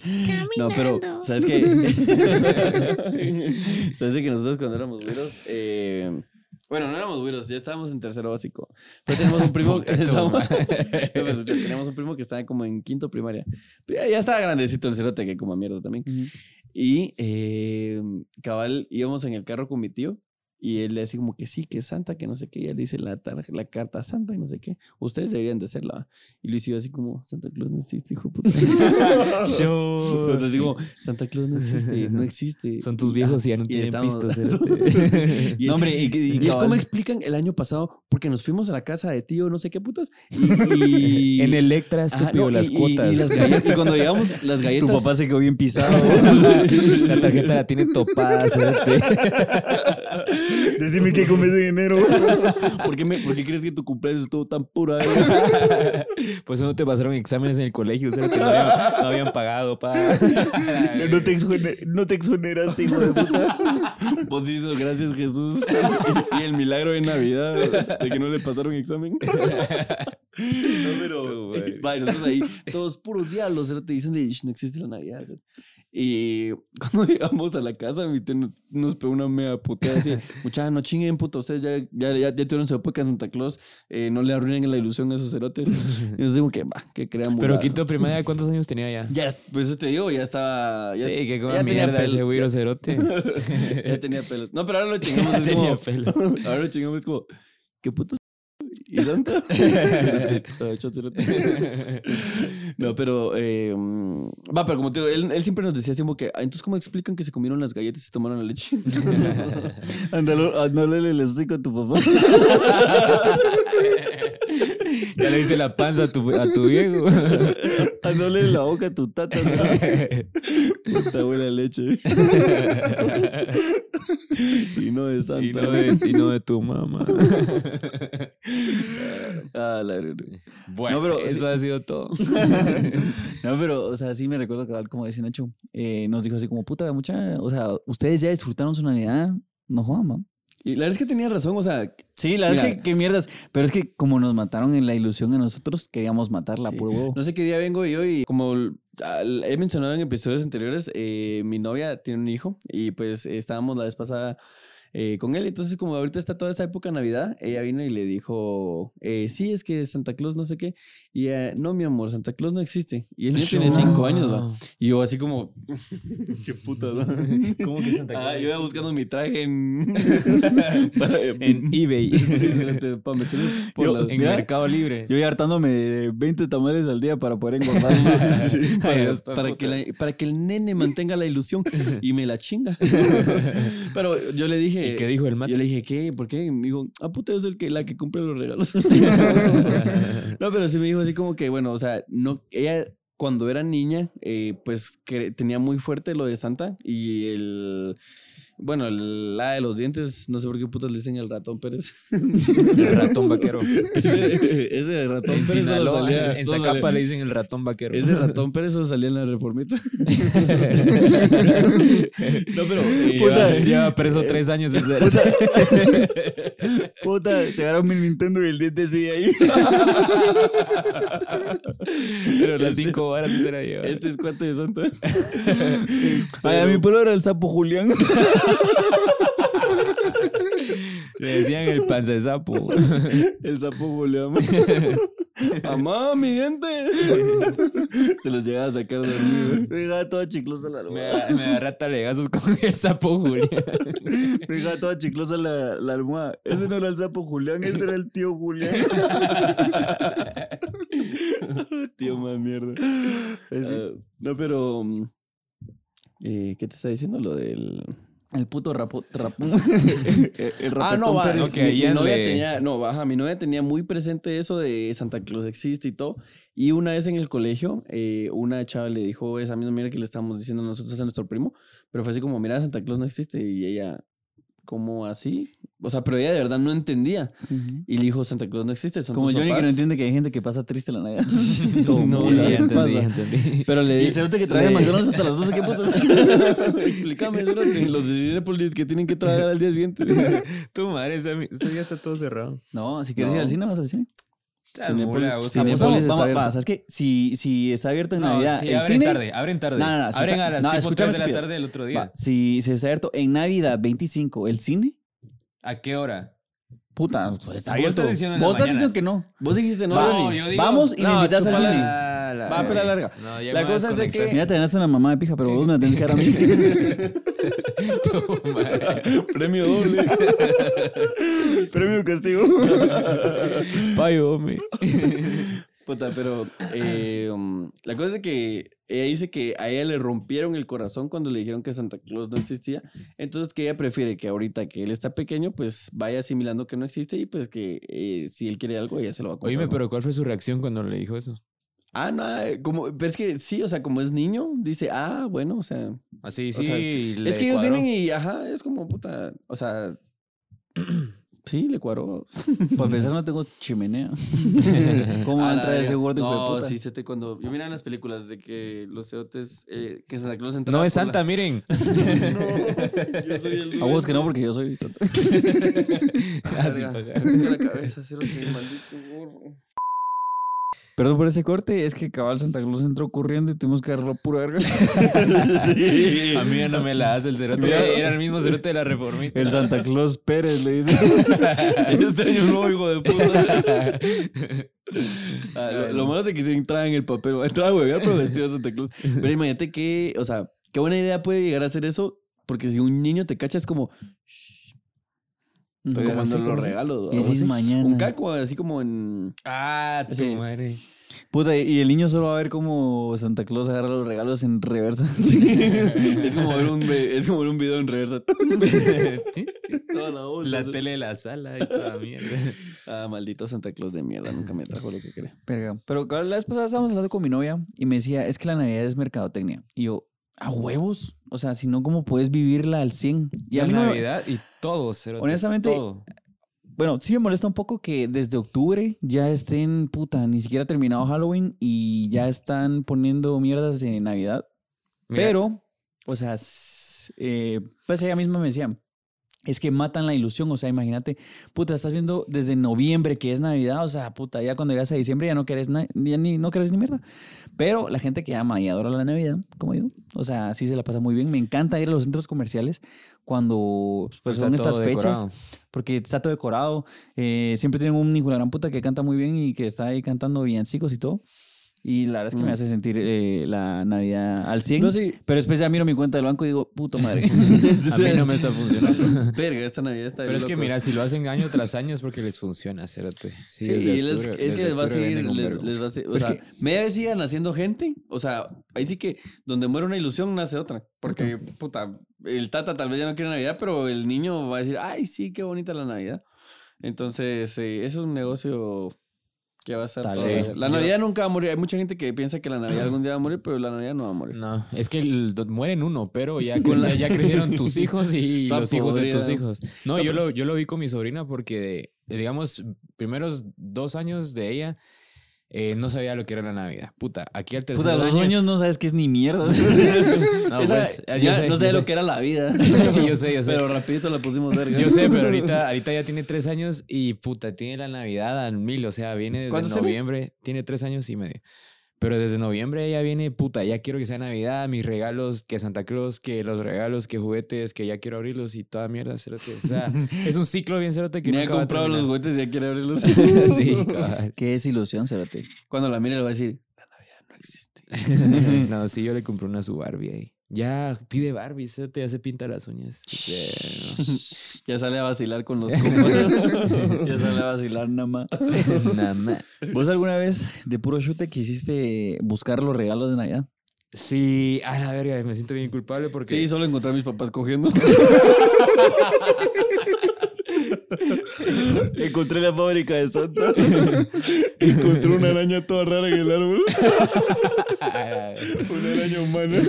No, pero, ¿sabes qué? ¿Sabes de que nosotros cuando éramos güiros? eh, bueno, no éramos güiros, ya estábamos en tercero básico. Pero tenemos un primo que estábamos- pues, teníamos un primo que estaba como en quinto primaria. Pero ya, ya estaba grandecito el cerote que como a mierda también. Y eh, cabal, íbamos en el carro con mi tío. Y él le decía como que sí, que es santa, que no sé qué. Y él dice la, la carta santa y no sé qué. Ustedes deberían de hacerla. Y Luis iba así como, Santa Claus no existe, hijo puta. Show. Entonces digo, Santa Claus no existe, no existe. Son tus viejos y ya no tienen estamos- pistos. cerote. Y, No, hombre, y, ¿cómo explican el año pasado? Porque nos fuimos a la casa de tío, no sé qué putas. Y, En Electra, Ajá, estúpido, no, las cuotas. Y, las galletas- y cuando llegamos, las galletas. tu papá se quedó bien pisado. La tarjeta la tiene topada. Decime qué comes en enero. ¿Por qué, me- por qué crees que tu cumpleaños estuvo tan pura? Pues no te pasaron exámenes en el colegio, cerote. No habían, no habían pagado, pa. No te, exone- no te exoneraste, hijo de puta. Vos dices gracias Jesús. Y el milagro de Navidad de que no le pasaron examen. No, pero. Vale, nosotros ahí, todos puros diablos, ¿no? te dicen de "Ish, no existe la Navidad. Y cuando llegamos a la casa, mi tío no- nos pegó una mega puteada así: Muchachos, no chinguen, puta, ustedes ya, ya, ya, ya tuvieron su época en Santa Claus, eh, no le arruinen la ilusión a esos cerotes. Y nos digo que, va, que creamos. Pero quinto primaria, ¿cuántos años tenía ya? Ya, pues eso te digo, ya estaba. Ya, Sí, que como ya tenía mierda ese güiro cerote. ya tenía pelos. No, pero ahora lo chingamos. Ya es tenía como- pelo. Ahora lo chingamos es como, ¿qué puto? ¿Y Santa? Ah, no, pero, eh, mm, va, pero como te digo, él, él siempre nos decía así como que, "Ah, entonces, ¿cómo explican que se comieron las galletas y se tomaron la leche? Ándalo, ándale el hocico a tu papá. Ya le hice la panza a tu, a tu viejo. Ándale en la boca a tu tata. Puta buena leche. y no de Santa. Y no de, y no de tu mamá. Ah, la verdad. Bueno, No, pero eso ha sido todo. No, pero, o sea, sí me recuerdo que, como decía Nacho, eh, nos dijo así como, puta, mucha, o sea, ustedes ya disfrutaron su Navidad, no jodan, ¿no? Y la verdad es que tenía razón, o sea, Sí, la verdad es que qué mierdas. Pero es que como nos mataron en la ilusión a nosotros, queríamos matarla, Sí. puro huevo. No sé qué día vengo yo y como he mencionado en episodios anteriores, eh, mi novia tiene un hijo y pues estábamos la vez pasada eh, con él. Entonces como ahorita está toda esa época de Navidad, ella vino y le dijo, eh, sí, es que Santa Claus no sé qué. Y ella, no, mi amor, Santa Claus no existe. Y el niño tiene cinco años, ¿va? Y yo así como, qué puta, ¿no? ¿Cómo que Santa Ah, yo iba buscando mi traje en... para, En eBay. Sí, para meterlo por Yo- las- En Mira, Mercado Libre. Yo iba hartándome de 20 tamales al día para poder engordar. para, para que la- para que el nene mantenga la ilusión y me la chinga. Pero yo le dije. ¿Y qué dijo el mate? Yo le dije, ¿qué? ¿Por qué? Y me dijo, ah, puta, yo soy el que, la que compra los regalos. no, pero sí me dijo así como que, bueno, o sea, no, ella cuando era niña, eh, pues tenía muy fuerte lo de Santa y el. Bueno, el, la de los dientes, no sé por qué putas le dicen el ratón Pérez. El ratón vaquero. ese, ese ratón En Pérez Sinaloa, salía- en Zacapa salía- le dicen el ratón vaquero. ese ratón Pérez solo salía en la reformita. no, pero. eh, Puta, lleva- preso tres años. en serio. Puta, se agarró mi Nintendo y el diente sigue ahí. Pero las cinco horas se la lleva. Este es cuate de Santa. Ay, a mi pueblo era el sapo Julián. Le decían el panza de sapo. El sapo Julián. Mamá, mi gente. Se los llegaba a sacar dormido. Me dejaba toda chiclosa la Me, aga- me agarra talegazos con el sapo Julián. Me dejaba toda chiclosa la, la almohada. Ese no era el sapo Julián, ese era el tío Julián. Tío, más mierda. Ah, no, pero. mm, eh, ¿Qué te está diciendo? Lo del. El puto rapo, rapón. el Ah, no, va, Pérez. mi, mi novia le- tenía, no, baja, mi novia tenía muy presente eso de Santa Claus existe y todo. Y una vez en el colegio, eh, una chava le dijo esa misma mira que le estábamos diciendo nosotros a nuestro primo, pero fue así como, mira, Santa Claus no existe. Y ella, ¿cómo así? O sea, pero ella de verdad no entendía. Y le dijo, Santa Claus no existe. Son Como Johnny que papás". no entiende que hay gente que pasa triste la Navidad. No, ya ya mundo entendí, ya entendí. Pero le Y di- se nota que trae le- McDonald's hasta las 12, ¿qué putas? Explícame, los de Cinépolis que tienen que trabajar al día siguiente. Tu madre, ese día está todo cerrado. No, si quieres No. ir al cine, vas al cine. Mucho. Vamos, está abierto. ¿sabes qué? Si, si está abierto en No, Navidad, sí, el abren cine... tarde, abren tarde. No, no, no, abren está- a las no, tipo escúchame, 3 de la tarde del otro día. Va, si, si está abierto en Navidad 25, el cine, ¿A qué hora? puta, pues está abierto. estás diciendo en la Vos estás mañana. diciendo que no. Vos dijiste no, Va, Johnny. yo digo- Vamos y me No, invitas al chúpala. cine. La- Va, pero larga. No, ya La me voy a cosa es de que- Mira, te ganaste una mamá de pija, pero vos me la tenés que dar a mí. Premio doble. Premio castigo. Payo, hombre. Puta, pero eh, um, la cosa es que ella dice que a ella le rompieron el corazón cuando le dijeron que Santa Claus no existía. Entonces que ella prefiere que ahorita que él está pequeño, pues vaya asimilando que no existe y pues que eh, si él quiere algo, ella se lo va a comprar. Oíme, pero ¿cuál fue su reacción cuando le dijo eso? Ah, no, eh, como, pero es que sí, o sea, como es niño, dice, ah, bueno, o sea, Así, O sí. sea, le es que ellos vienen y, ajá, es como puta, o sea, sí, le cuadró. Para empezar, no tengo chimenea. ¿Cómo va a entrar ese gordo hijo de No, puta? sí, se te cuando. Yo mira en las películas de que los cerotes. Eh, que Santa Claus entra. No es Santa, miren. no, yo soy el. A vos que no, porque yo soy santa. Así, Verga, la cabeza, cerote, maldito gorro. Perdón por ese corte, es que cabal Santa Claus entró corriendo y tuvimos que agarrarlo pura verga. A mí ya no me la hace el cerote. Era el mismo cerote de la reformita. El Santa Claus Pérez le dice. Este año no, hijo de puta. Ah, lo, lo malo es que se entraba en el papel. Entraba a huevear, pero vestido de Santa Claus. Pero imagínate que, o sea, qué buena idea puede llegar a ser eso. Porque si un niño te cacha, es como. Estoy ¿Cómo dejando así? los regalos. Y así. mañana. Un caco, así como en. Ah, tu Sí. madre. Puta, y el niño solo va a ver cómo Santa Claus agarra los regalos en reversa. es, como ver un, es como ver un video en reversa. Toda la. La tele de la sala y toda mierda. Ah, maldito Santa Claus de mierda. Nunca me trajo lo que quería. Pero cabal, la vez pasada estábamos hablando con mi novia y me decía, es que la Navidad es mercadotecnia. Y yo, ¿a huevos? O sea, si no, ¿cómo puedes vivirla al 100? Y a mí no- Navidad y todo, cerote. Honestamente, todo. Bueno, sí me molesta un poco que desde octubre ya estén, puta, ni siquiera terminado Halloween y ya están poniendo mierdas de Navidad. Mira, Pero, o sea, eh, pues ella misma me decía, es que matan la ilusión. O sea, imagínate, puta, estás viendo desde noviembre que es Navidad. O sea, puta, ya cuando llegas a diciembre ya no querés, ya ni, no querés ni mierda. Pero la gente que ama y adora la Navidad, como yo, o sea, sí se la pasa muy bien. Me encanta ir a los centros comerciales cuando pues, Está son estas fechas. Porque está todo decorado. eh, siempre tienen un hijo de gran puta que canta muy bien y que está ahí cantando villancicos y todo. Y la verdad es que me hace sentir eh, la Navidad al 100. No, sí. Pero después ya miro mi cuenta del banco y digo, puto madre. A mí no me está funcionando. Verga, esta Navidad está Pero es que locos. mira, si lo hacen año tras año es porque les funciona, cérate. Sí, desde y les- octubre- es que les va a seguir, les, les va a seguir, o Es sea, que- media vez sigan naciendo gente, o sea, ahí sí que donde muere una ilusión nace otra, porque puta, el tata tal vez ya no quiere Navidad, pero el niño va a decir, ay, sí, qué bonita la Navidad. Entonces, eh, eso es un negocio que va a estar la Yo- Navidad nunca va a morir. Hay mucha gente que piensa que la Navidad algún día va a morir, pero la Navidad no va a morir. No, es que el- mueren uno, pero ya, ya crecieron tus hijos y Está los hijos de tus hijos. No, yo lo, yo lo vi con mi sobrina porque, digamos, primeros dos años de ella eh, no sabía lo que era la Navidad. Puta, aquí al tercer Puta, los año... sueños no sabes qué es ni mierda. No, Esa- pues, yo sé, no sé sé. lo que era la vida. Yo sé, yo sé. Pero rapidito la pusimos verga. Yo sé, pero ahorita, ahorita ya tiene tres años y puta, tiene la Navidad al mil, o sea, viene desde ¿Cuántos tiene? noviembre, tiene? tres años y medio. Pero desde noviembre ya viene, puta, ya quiero que sea Navidad, mis regalos, que Santa Claus, que los regalos, que juguetes, que ya quiero abrirlos y toda mierda, cerote. O sea, es un ciclo bien cerote que Ni ha nunca va a comprado los juguetes y ya quiere abrirlos. sí, cabal. Qué desilusión, Cérate. Cuando la mire le va a decir, la Navidad no existe. no, sí, yo le compré una a su Barbie ahí. Ya pide Barbie, cerote, ya se pinta las uñas. Eh, Ya sale a vacilar con los compas. ya sale a vacilar nada más. Nada más. ¿Vos alguna vez de puro chute quisiste buscar los regalos de Navidad? Sí, a la verga, me siento bien culpable porque... Sí, solo encontré a mis papás cogiendo. Encontré la fábrica de Santa. Encontré una araña toda rara en el árbol. una araña humana.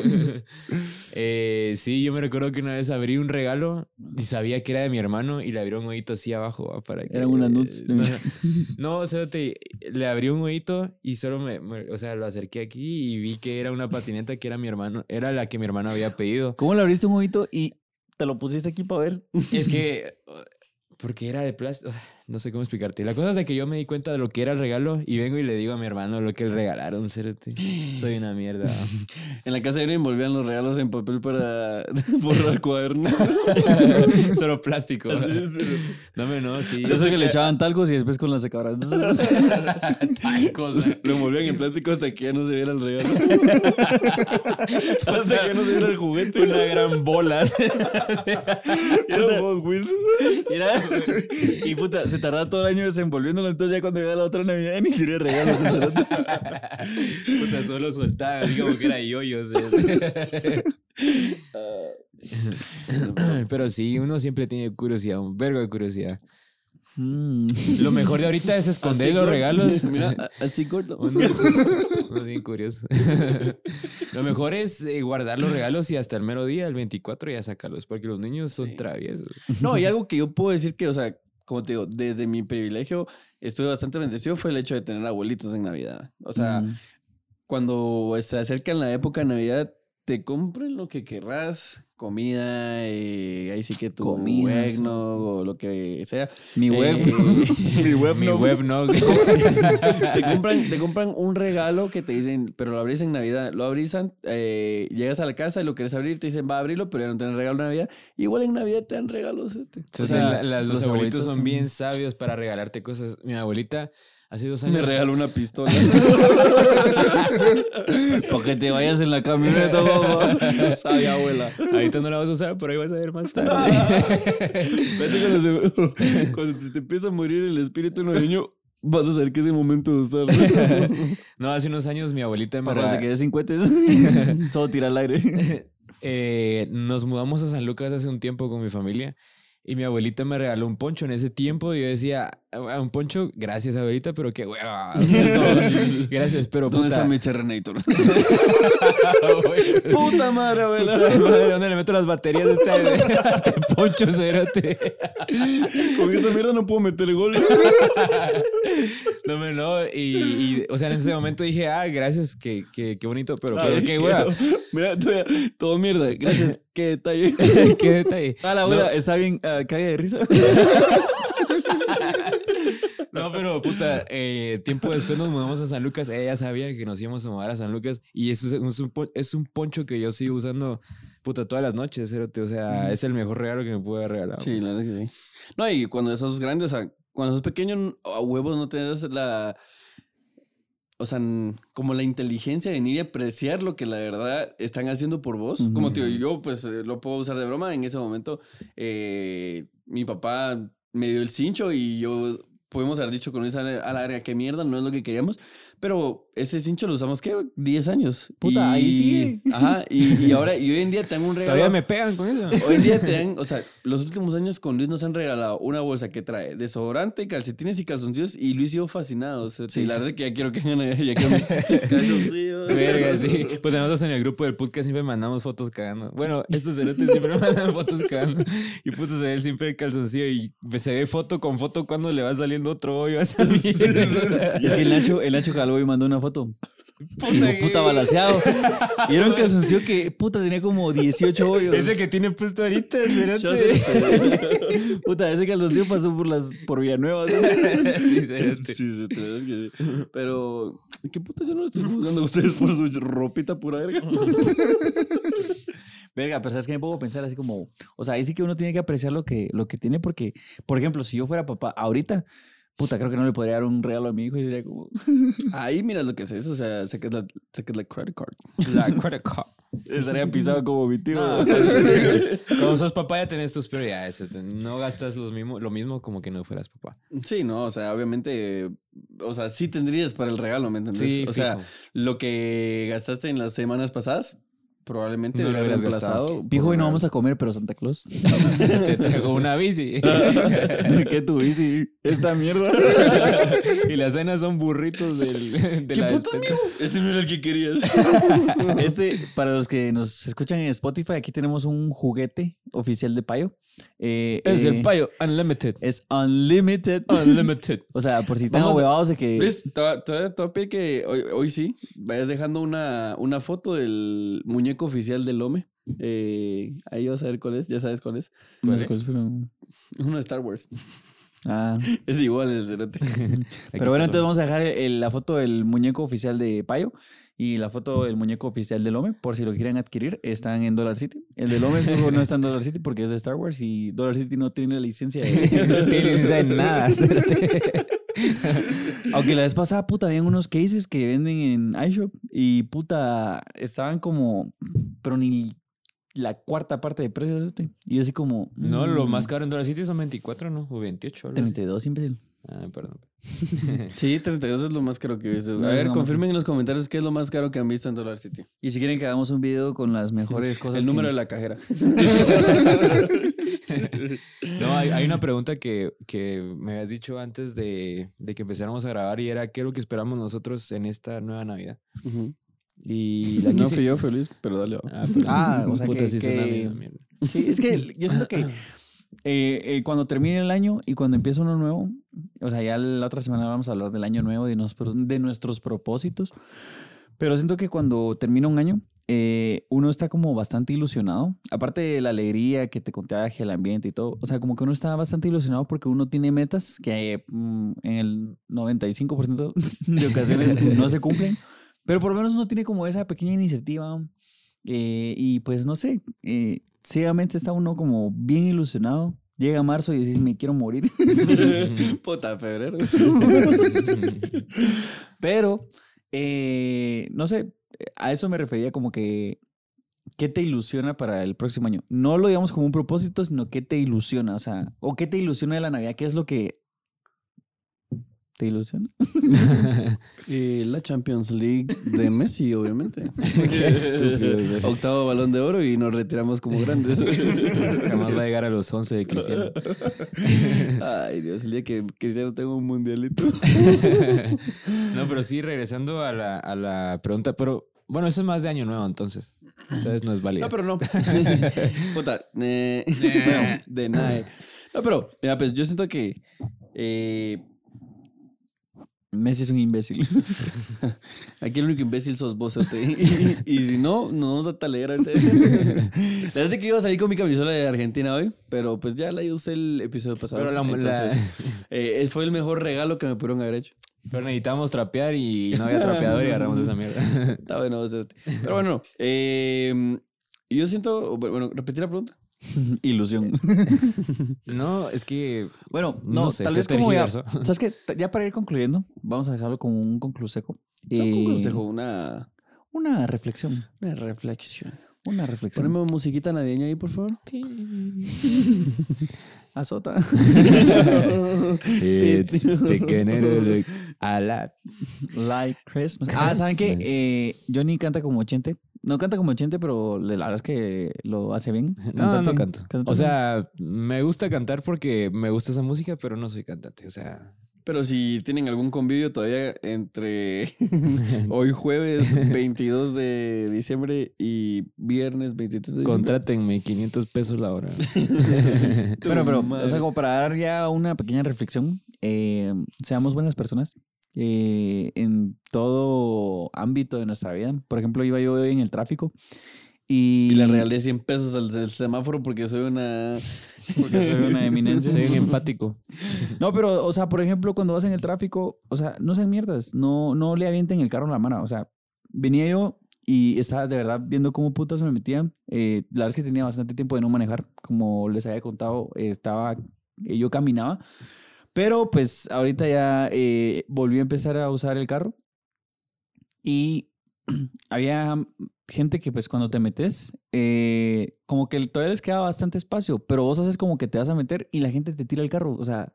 Eh, sí, yo me recuerdo que una vez abrí un regalo y sabía que era de mi hermano y le abrí un hueito así abajo ¿va? para que... Eran unas nuts de No, no, o sea, te- le abrí un hueito y solo me, me- O sea, lo acerqué aquí y vi que era una patineta que era mi hermano... Era la que mi hermano había pedido. ¿Cómo le abriste un ojito y te lo pusiste aquí para ver? Es que... Porque era de plástico... No sé cómo explicarte. La cosa es de que yo me di cuenta de lo que era el regalo y vengo y le digo a mi hermano lo que le regalaron. Soy una mierda. En la casa de Irene envolvían los regalos en papel para borrar cuadernos. Solo plástico. No me no, sí. Eso que le echaban talcos y después con la secadora. Tal cosa. Lo envolvían en plástico hasta que ya no se viera el regalo. hasta que ya no se viera el juguete. Una gran bola. Era Wheels. Mira, y puta, se tardaba todo el año desenvolviéndolo. Entonces, ya cuando llega la otra Navidad, ni quería regalos. Puta, solo soltaba, así como que era yo-yo. Pero sí, uno siempre tiene curiosidad, un vergo de curiosidad. Mm. Lo mejor de ahorita es esconder Así los corto. regalos. Mira, así corto. Uno, bien curioso. Lo mejor es eh, guardar los regalos y hasta el mero día, el 24, ya sacarlos, porque los niños son traviesos. No, y algo que yo puedo decir que, o sea, como te digo, desde mi privilegio estuve bastante bendecido fue el hecho de tener abuelitos en Navidad. O sea, Mm. cuando se acerca la época de Navidad, te compren lo que querrás, comida, eh, ahí sí que tu Comidas. eggnog o lo que sea. Mi web. Eh, mi web Mi no. web no. te, compran, te compran un regalo que te dicen, pero lo abrís en Navidad. Lo abrís, eh, llegas a la casa y lo quieres abrir, te dicen, va a abrirlo, pero ya no tienes regalo de Navidad. Igual en Navidad te dan regalos. este. O O sea, sea, la- la- los, los abuelitos abuelitos son bien sabios para regalarte cosas. Mi abuelita hace dos años. me regaló una pistola. Para que te vayas en la camioneta, mamá. Sabia abuela. Ahorita no la vas a usar, pero ahí vas a ver más tarde. Espérate cuando, se- cuando se te empieza a morir el espíritu navideño, vas a saber que es el momento de usarlo. no, hace unos años mi abuelita me cuando te regaló. quedes sin solo tira al aire. Eh, nos mudamos a San Lucas hace un tiempo con mi familia y mi abuelita me regaló un poncho. En ese tiempo yo decía, a un poncho, gracias ahorita, pero qué hueva. gracias, pero ¿Dónde puta. está mi Terrenator? Güey, Puta madre, abuela. madre, ¿Dónde le meto las baterías a este, a este poncho, cerote? Con esta mierda no puedo meter gol. No, me no. Y, y, o sea, en ese momento dije, ah, gracias, qué, qué, qué bonito, pero, Ay, pero qué hueva. Mira, todo, todo mierda. Gracias. Qué detalle. qué detalle. Ah, la abuela está bien, cague de risa. No, pero puta, eh, tiempo después nos mudamos a San Lucas. Ella sabía que nos íbamos a mudar a San Lucas. Y eso es, un, es un poncho que yo sigo usando, puta, todas las noches. O sea, es el mejor regalo que me pude haber regalado. Sí, la verdad que sí. No, y cuando sos grande, o sea, cuando sos pequeño, a huevos no tenés la. O sea, como la inteligencia de venir y apreciar lo que la verdad están haciendo por vos. Como te digo, yo pues eh, lo puedo usar de broma. En ese momento, eh, mi papá me dio el cincho y yo podemos haber dicho con esa a la verga, qué mierda, no es lo que queríamos. Pero ese cincho lo usamos, ¿qué? 10 años. Puta, ahí Y- sigue. Ajá, y, y ahora, y hoy en día tengo un regalo. Todavía me pegan con eso. Hoy en día te dan, o sea, los últimos años con Luis nos han regalado una bolsa que trae desodorante, calcetines y calzoncillos y Luis y yo fascinados. O sea, Sí, la sí. verdad es que ya quiero que hagan ya quiero mis calzoncillos. Verga, sí. Pues nosotros en el grupo del podcast siempre mandamos fotos cagando. Bueno, estos cerotes siempre mandan fotos cagando. Y puto se ve siempre el calzoncillo y se ve foto con foto cuando le va saliendo otro hoyo a esa mierda. Es que el Nacho, el Nacho y mandó una foto. Puta que- puta balaseado. Y era un calzoncillo que puta tenía como 18 hoyos. Ese que tiene puesto ahorita. Puta, ese calzoncillo pasó por las por Villanueva. ¿sí? Sí, Sí. Pero, ¿qué puta yo no estoy juzgando a ustedes por su ropita pura verga? Verga, pero sabes que me puedo pensar así como, o sea, ahí sí que uno tiene que apreciar lo que, lo que tiene porque, por ejemplo, si yo fuera papá ahorita, puta, creo que no le podría dar un regalo a mi hijo y diría como, Ahí mira lo que es eso, o sea, sacas la, sacas la credit card. La credit card. estaría pisado como mi tío. No, pues, Cuando sos papá ya tenés tus prioridades. cerote. No gastas los mismo, lo mismo como que no fueras papá. Sí, no, o sea, obviamente, o sea, sí tendrías para el regalo, ¿me entendés? Sí, o sea, lo que gastaste en las semanas pasadas, probablemente No lo hubieras reemplazado. Pijo, por y no vamos a comer, pero Santa Claus. Te traigo una bici. ¿Qué tu bici? Esta mierda. y las cenas son burritos del, de ¿Qué la puto amigo? Este no era el que querías. Este, para los que nos escuchan en Spotify, aquí tenemos un juguete oficial de Payo. Eh, Es eh, el payo Unlimited. Es unlimited. Unlimited. O sea, por si están huevados de que. Luis, te voy a pedir que hoy, hoy sí vayas dejando una, una foto del muñeco oficial del Lome. Eh, ahí vas a ver cuál es, ya sabes cuál es. No sé cuál es, pero. Uno de Star Wars. Ah. Es igual el cerote. Pero bueno, entonces vamos a dejar el- la foto del muñeco oficial de Payo y la foto del muñeco oficial del Lome, por si lo quieren adquirir, están en Dollar City. El del Lome no está en Dollar City porque es de Star Wars y Dollar City no tiene la licencia de... No tiene licencia de nada. Aunque la vez pasada, puta, habían unos cases que venden en iShop y puta, estaban como, pero ni la cuarta parte de precio. ¿sí? Y yo así como... No, lo mm, más caro en Dollar City son 24, ¿no? O 28. algo así. 32, imbécil. Ah, perdón. Sí, 32 es lo más caro que he visto. No, A ver, confirmen en los comentarios qué es lo más caro que han visto en Dollar City. Y si quieren que hagamos un video con las mejores cosas. el número que- de la cajera. No, hay, hay una pregunta que, que me habías dicho antes de, de que empezáramos a grabar y era ¿qué es lo que esperamos nosotros en esta nueva Navidad? Ujú. Y la No quise- fui yo feliz, pero dale. Ah, perdón. Ah, o sea Puta, que- que-. Sí, es que yo siento que eh, eh, cuando termine el año y cuando empieza uno nuevo, o sea, ya la otra semana vamos a hablar del año nuevo, de, nos- de nuestros propósitos, pero siento que cuando termina un año, eh, uno está como bastante ilusionado, aparte de la alegría que te contagia el ambiente y todo, o sea, como que uno está bastante ilusionado porque uno tiene metas que mm, en el 95% de ocasiones no se cumplen, pero por lo menos uno tiene como esa pequeña iniciativa eh, y pues no sé, eh, ciegamente está uno como bien ilusionado. Llega marzo y decís, me quiero morir. Puta, febrero. Pero, eh, no sé, a eso me refería como que, ¿qué te ilusiona para el próximo año? No lo digamos como un propósito, sino qué te ilusiona, o sea, o qué te ilusiona de la Navidad, qué es lo que ¿Te ilusiona? Eh, la Champions League de Messi, obviamente. Qué estúpido. Octavo balón de oro y nos retiramos como grandes. Jamás va a llegar a los 11 de Cristiano. Ay, Dios, el día que Cristiano tenga un mundialito. no, pero sí, regresando a la, a la pregunta, pero bueno, eso es más de año nuevo, entonces. Entonces no es válido. No, pero no. Puta, eh, bueno, de nada. No, pero, mira, pues yo siento que eh, Messi es un imbécil. aquí el único imbécil sos vos, y, y si no, nos vamos a talear ahorita. La verdad es que iba a salir con mi camisola de Argentina hoy, pero pues ya la usé el episodio pasado. Pero la- Entonces, eh, fue el mejor regalo que me pudieron haber hecho. Pero necesitábamos trapear y no había trapeador y agarramos esa mierda. Está bueno. Pero bueno, no. Eh, yo siento, bueno, repetir la pregunta. Ilusión. No, es que Bueno, no, No sé, tal se vez como ya. ¿Sabes qué? Ya para ir concluyendo, vamos a dejarlo como un concluseco. No, Eh, un consejo, una, Una reflexión. una reflexión. Una reflexión. Poneme musiquita navideña ahí, por favor. Azota. It's beginning a lot. like Christmas. Ah, ¿saben qué? Eh, Johnny canta como Chente. No canta como Chente, pero la verdad es que lo hace bien. No, Cantante. no canto. Canta O sea, me gusta cantar porque me gusta esa música, pero no soy cantante. O sea, Pero si tienen algún convivio todavía entre hoy jueves 22 de diciembre y viernes 23 de diciembre. contrátenme 500 pesos la hora. Pero, pero, madre. o sea, como para dar ya una pequeña reflexión, eh, seamos buenas personas eh, en todo ámbito de nuestra vida. Por ejemplo, iba yo hoy en el tráfico y, Y le regalé 100 pesos al, al semáforo porque soy una. porque soy una eminencia. soy un empático. No, pero, o sea, por ejemplo, cuando vas en el tráfico, o sea, no sean mierdas, no, no le avienten el carro a la mano. O sea, venía yo y estaba de verdad viendo cómo putas me metían. Eh, la verdad es que tenía bastante tiempo de no manejar. Como les había contado, estaba, eh, yo caminaba. Pero pues ahorita ya eh, volví a empezar a usar el carro. Y había gente que pues cuando te metes, eh, como que todavía les queda bastante espacio, pero vos haces como que te vas a meter y la gente te tira el carro, o sea,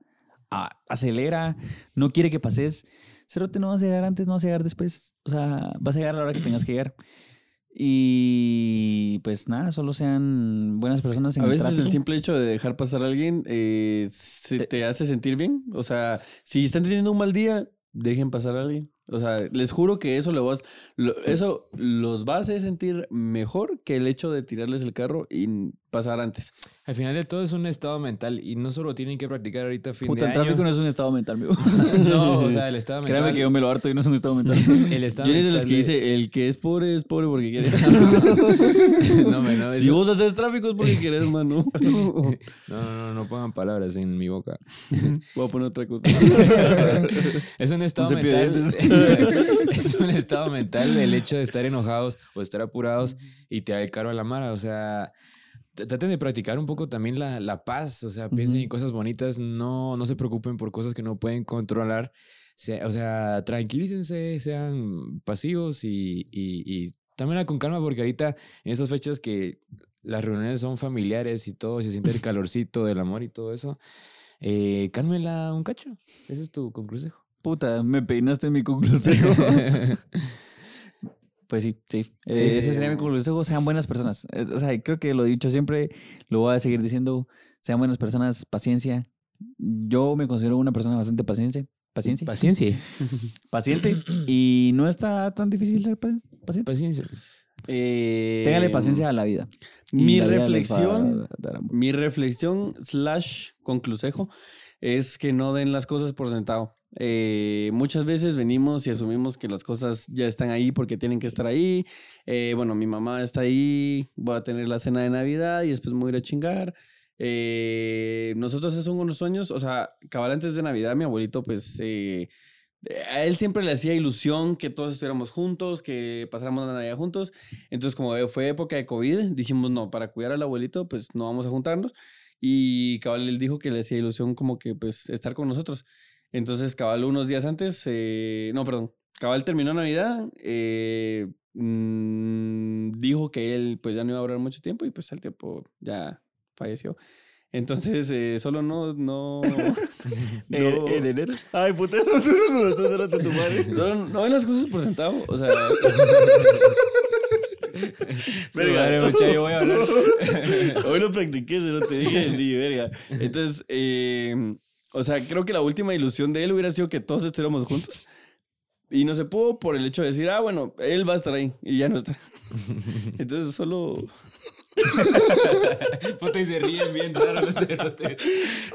acelera, no quiere que pases. Cerote no vas a llegar antes, no vas a llegar después, o sea, vas a llegar a la hora que tengas que llegar. Y pues nada, solo sean buenas personas en A el veces el simple hecho de dejar pasar a alguien eh, se Te- te hace sentir bien. O sea, si están teniendo un mal día, dejen pasar a alguien. O sea, les juro que eso lo vas, lo- eso los va a hacer sentir mejor que el hecho de tirarles el carro y pasar antes. Al final de todo es un estado mental y no solo tienen que practicar ahorita fin Puta, de el tráfico no es un estado mental, amigo. No, o sea, el estado mental. Créame que yo me lo harto y no es un estado mental. El estado Yo eres de los que dice, el que es pobre es pobre porque quiere. no, me, no, si eso- vos haces tráfico es porque quieres, mano. no, no, no, no pongan palabras en mi boca. Voy a poner otra cosa. Es un estado mental. es un estado mental el hecho de estar enojados o estar apurados y tirar el carro a la mara. O sea, traten de practicar un poco también la, la paz. O sea, piensen en cosas bonitas. No, no se preocupen por cosas que no pueden controlar. O sea, tranquilícense, sean pasivos y, y, y también con calma, porque ahorita en estas fechas que las reuniones son familiares y todo, se siente el calorcito del amor y todo eso. Eh, cálmela un cacho. Ese es tu conclusión. Puta, me peinaste en mi conclusión. Pues sí, sí. Eh, ese sería mi conclusión. Sean buenas personas. O sea, creo que lo he dicho siempre, lo voy a seguir diciendo. Sean buenas personas, paciencia. Yo me considero una persona bastante paciencia. Paciencia. Paciencia. paciente. Y no está tan difícil ser pa- paciente. Paciencia. Eh, Téngale paciencia a la vida. Mi la reflexión. Mi reflexión slash conclusejo es que no den las cosas por sentado. Eh, muchas veces venimos y asumimos que las cosas ya están ahí porque tienen que estar ahí. Eh, bueno, mi mamá está ahí, voy a tener la cena de Navidad y después me voy a ir a chingar. Eh, nosotros esos son unos sueños, o sea, cabal antes de Navidad mi abuelito pues... eh, a él siempre le hacía ilusión que todos estuviéramos juntos, que pasáramos la Navidad juntos. Entonces, como fue época de COVID, dijimos, no, para cuidar al abuelito, pues no vamos a juntarnos. Y Cabal él dijo que le hacía ilusión como que pues estar con nosotros. Entonces Cabal unos días antes, eh, no, perdón, Cabal terminó Navidad, eh, mm, dijo que él pues ya no iba a durar mucho tiempo y pues al tiempo ya falleció. Entonces, eh, solo no, no. No- en enero. Ay, puta, eso no lo estás haciendo tu madre. Solo no ven las cosas por centavo. O sea. Verga. Madre, mucha, yo voy a hablar. Hoy lo practiqué, se lo te dije ni verga. Entonces, eh, o sea, creo que la última ilusión de él hubiera sido que todos estuviéramos juntos. Y no se pudo por el hecho de decir, ah, bueno, él va a estar ahí y ya no está. Entonces, solo. Puta, y se ríen bien raro los cerotes.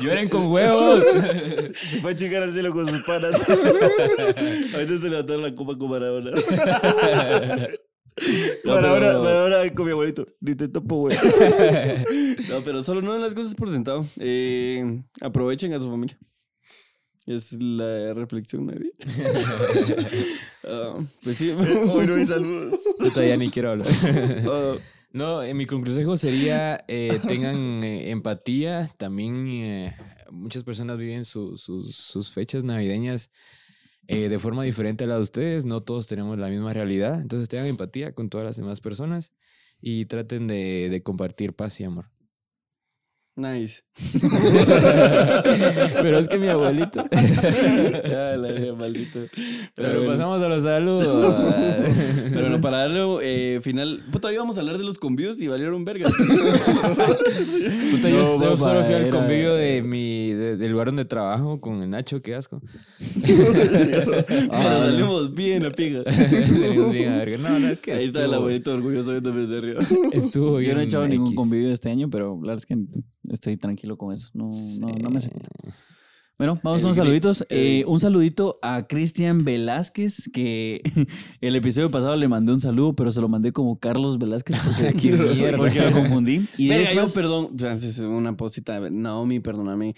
Lloren con huevos. Se fue a chingar al cielo con sus panas. Ahorita se levantaron la copa con Maradona. No, Maradona, pero- Maradona con mi abuelito. Ni te topo, güey. No, pero solo no den las cosas por sentado. Eh, aprovechen a su familia. Es la reflexión de vida. Ah, pues sí. Hoy no hay saludos. Puta, ya ni quiero hablar. Ah, No, eh, mi consejo sería eh, tengan eh, empatía. También eh, muchas personas viven su- sus- sus fechas navideñas eh, de forma diferente a la de ustedes. No todos tenemos la misma realidad. Entonces tengan empatía con todas las demás personas y traten de, de compartir paz y amor. Nice. Pero es que mi abuelito. Ya, la verga, maldito. Pero bueno. pasamos a los saludos. Pero bueno, para darle eh, final. Puta, íbamos a hablar de los convios y valieron vergas. Puta, yo, No, yo solo fui al era- convivio de mi, de- del lugar donde trabajo con el Nacho, qué asco. Pero salimos bien a piga. Salimos bien a verga. No, no, es que Ahí está el abuelito orgulloso se río. Estuvo bien. Yo no he echado ningún X. convivio este año, pero la verdad es que estoy tranquilo con eso. No, no, no me hace falta. Bueno, vamos con los saluditos. eh, un saludito a Cristian Velázquez, que el episodio pasado le mandé un saludo, pero se lo mandé como Carlos Velázquez porque, porque lo confundí. Y Verga, después, yo, perdón, Francis, una posita. Naomi, perdóname.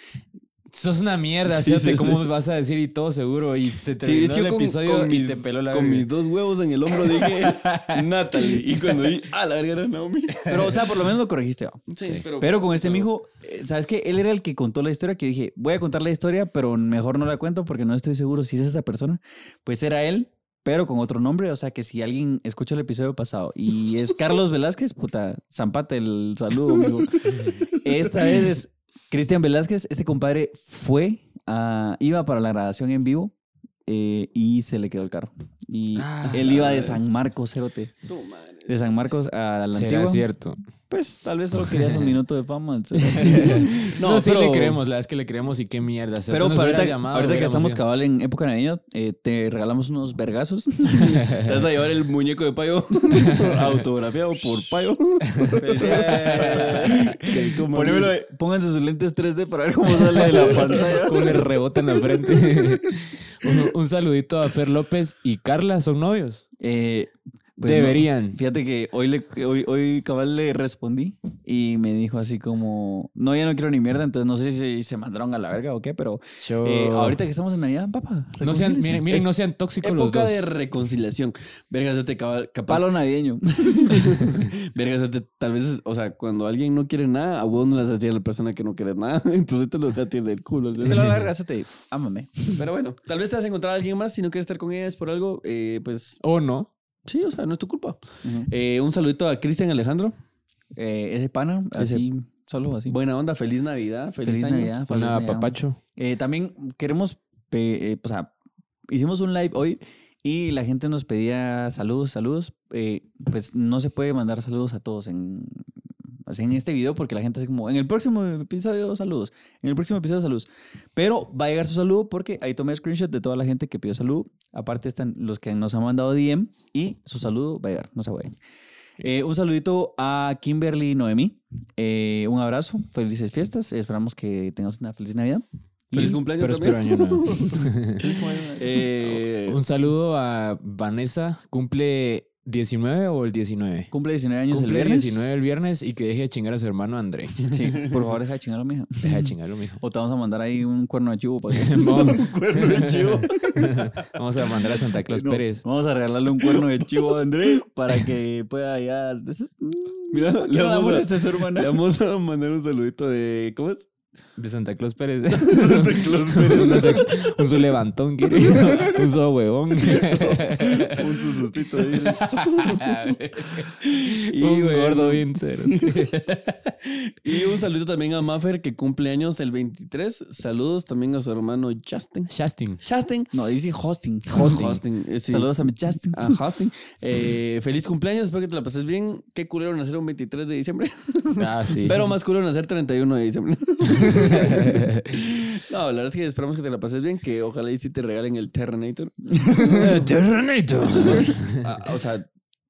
Sos una mierda, Sí, sí, cómo sí. vas a decir y todo seguro. Y se Sí, terminó es que el con, episodio con y mis, te peló la con verga. mis dos huevos en el hombro dije Natalie. Y cuando vi, ah, la verga era Naomi. pero o sea, por lo menos lo corregiste. ¿va? Sí, Sí. pero. Pero con este mijo, eh, ¿sabes qué? Él era el que contó la historia que dije, voy a contar la historia, pero mejor no la cuento porque no estoy seguro si es esa persona. Pues era él, pero con otro nombre. O sea que si alguien escucha el episodio pasado y es Carlos Velázquez, puta, zampate el saludo, amigo. Esta vez es Cristian Velázquez. Este compadre fue, a- iba para la grabación en vivo eh, y se le quedó el carro. Y Ah, él iba de San Marcos, Cerote. Tu madre. De San Marcos a la Será antigua. cierto. Pues tal vez solo querías un minuto de fama. el No, No, sí pero- le creemos, la verdad es que le creemos y qué mierda. Pero nos para hubieras ahorita, llamado, ahorita que estamos cabal en época navideña, eh, te regalamos unos vergazos. Te vas a llevar el muñeco de payo autografiado por payo. Ponémelo, pónganse sus lentes 3D para ver cómo sale de la pantalla. Cómo le rebota en la frente. un, un saludito a Fer López y Carla, ¿son novios? Eh, pues no. Deberían. Fíjate que hoy, le, hoy, hoy cabal le respondí y me dijo así como, no, ya no quiero ni mierda, entonces no sé si se mandaron a la verga o qué, pero Yo- eh, ahorita que estamos en Navidad, papá. No sean, miren, miren, no sean tóxicos los Época dos. de reconciliación. Vergas, te cabal- capaz. Palo navideño. Vergas, te- tal vez, o sea, cuando alguien no quiere nada, a vos no las hacía la persona que no quiere nada. Entonces te lo da del culo. Te lo verga, te ámame. Pero bueno, tal vez te vas a encontrar a alguien más si no quieres estar con ellas por algo, eh, pues O no. Sí, o sea, no es tu culpa. Eh, un saludito a Cristian Alejandro. Eh, ese pana, Ese- así, solo así. Buena onda, feliz Navidad, feliz, Feliz año. Navidad. feliz Navidad. papacho. Eh, también queremos, eh, o sea, hicimos un live hoy y la gente nos pedía saludos, saludos. Eh, pues no se puede mandar saludos a todos en, en este video porque la gente es como, en el próximo episodio saludos, en el próximo episodio saludos. Pero va a llegar su saludo porque ahí tomé screenshot de toda la gente que pidió saludo. Aparte están los que nos han mandado DM y su saludo va a llegar, no se vayan. Eh, un saludito a Kimberly Noemí. Eh, un abrazo, felices fiestas. Esperamos que tengas una feliz Navidad. Feliz Y- cumpleaños Pero también. espero año nuevo. Eh, Un saludo a Vanessa. Cumple 19 o el 19. Cumple 19 años Cumple el viernes. 19 el viernes y que deje de chingar a su hermano André. Sí, por favor, deja de chingarlo, mija. Deja de chingarlo, mijo. O te vamos a mandar ahí un cuerno de chivo. para que- Vamos, cuerno de chivo. vamos a mandar a Santa Claus No, Pérez. Vamos a regalarle un cuerno de chivo a André para que pueda ya. Mira, le le vamos, a, a su hermana. le vamos a mandar un saludito de. ¿Cómo es? De Santa Claus Pérez. Santa Claus Pérez. un su levantón, quiere. Un su huevón. Un susustito ahí. y un bueno. gordo bien cero. Y un saludo también a Maffer que cumple años el 23. Saludos también a su hermano Justin. Justin. Justin. No, dice hosting. Hosting. eh, sí. Saludos a mi Justin. a Hosting. Eh, feliz cumpleaños, espero que te la pases bien. Qué culero nacer un 23 de diciembre. Ah, sí. Pero más culero nacer 31 de diciembre. no, la verdad es que esperamos que te la pases bien, que ojalá y sí te regalen el Terrenator. Terrenator. Ah, o sea,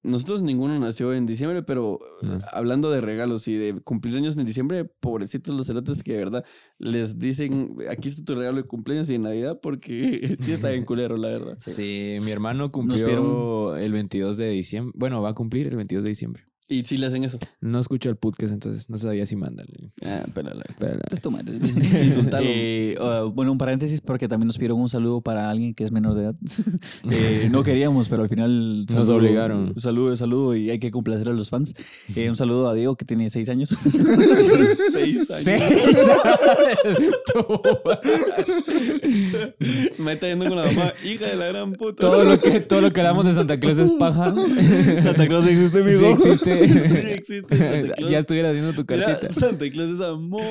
nosotros ninguno nació en diciembre, pero eh, hablando de regalos y de cumpleaños en diciembre, pobrecitos los cerotes que de verdad les dicen, aquí está tu regalo de cumpleaños y de Navidad, porque sí está bien culero, la verdad. Sí, mi hermano cumplió el 22 de diciembre. Bueno, va a cumplir el 22 de diciembre. Y sí le hacen eso. No escucho el podcast, entonces no sabía si mandan. Ah, pero la- Pero, Pues tu madre. Insultalo. Eh, uh, bueno, un paréntesis porque también nos pidieron un saludo para alguien que es menor de edad. Eh, no queríamos, pero al final Nos obligaron. Saludo, saludo y hay que complacer a los fans. Eh, un saludo a Diego que tiene seis años. Seis años. Me está yendo con la mamá, hija de la gran puta. todo, lo que, todo lo que hablamos de Santa Claus es paja. Santa Claus existe, Sí amigo. Existe. Sí existe Santa Claus. ya estuviera haciendo tu Mira, cartita. Santa Claus es amor.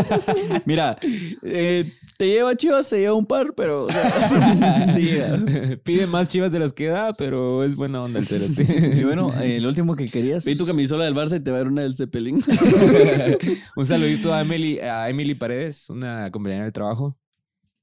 Mira, eh, te lleva chivas, se lleva un par, pero. o sea, sí. Pide más chivas de las que da, pero es buena onda el cerote. Y bueno, eh, lo último que querías. Ve tu camisola del Barça y te va a dar una del Zeppelin. Un saludito a Emily, a Emily Paredes, una compañera del trabajo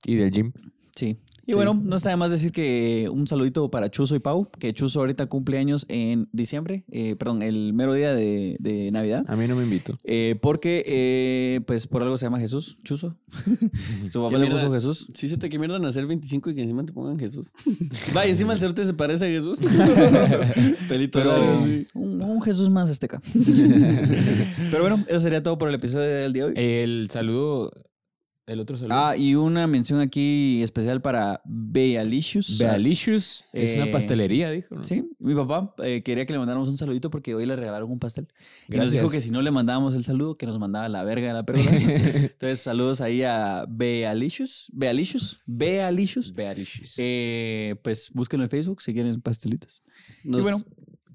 y del gym. Sí. Y Sí. bueno, no está de más decir que un saludito para Chuzo y Pau, que Chuzo ahorita cumple años en diciembre, eh, perdón, el mero día de, de Navidad. A mí no me invito. Eh, porque, eh, pues, por algo se llama Jesús, Chuzo. Su papá ¿Qué le puso Jesús. Sí, se te que mierda nacer 25 y que encima te pongan Jesús. Va, y encima el cerote se parece a Jesús. Pelito Pero largo, sí. un, un Jesús más azteca. Pero bueno, eso sería todo por el episodio del día de hoy. El saludo, el otro saludo. Ah, y una mención aquí especial para Bealicious. Bealicious es Eh, una pastelería, dijo. ¿no? Sí, mi papá eh, quería que le mandáramos un saludito porque hoy le regalaron un pastel. Y nos Gracias. dijo que si no le mandábamos el saludo, que nos mandaba la verga de la perla. Entonces, saludos ahí a Bealicious. Bealicious. Bealicious. Bealicious. Eh, pues búsquenlo en Facebook si quieren pastelitos. Nos- Y bueno.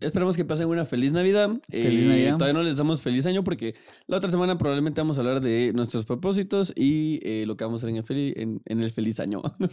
Esperamos que pasen una feliz Navidad. Feliz Eh, Navidad. Todavía no les damos feliz año porque la otra semana probablemente vamos a hablar de nuestros propósitos y eh, lo que vamos a hacer en el, fel- en, en el feliz año. lo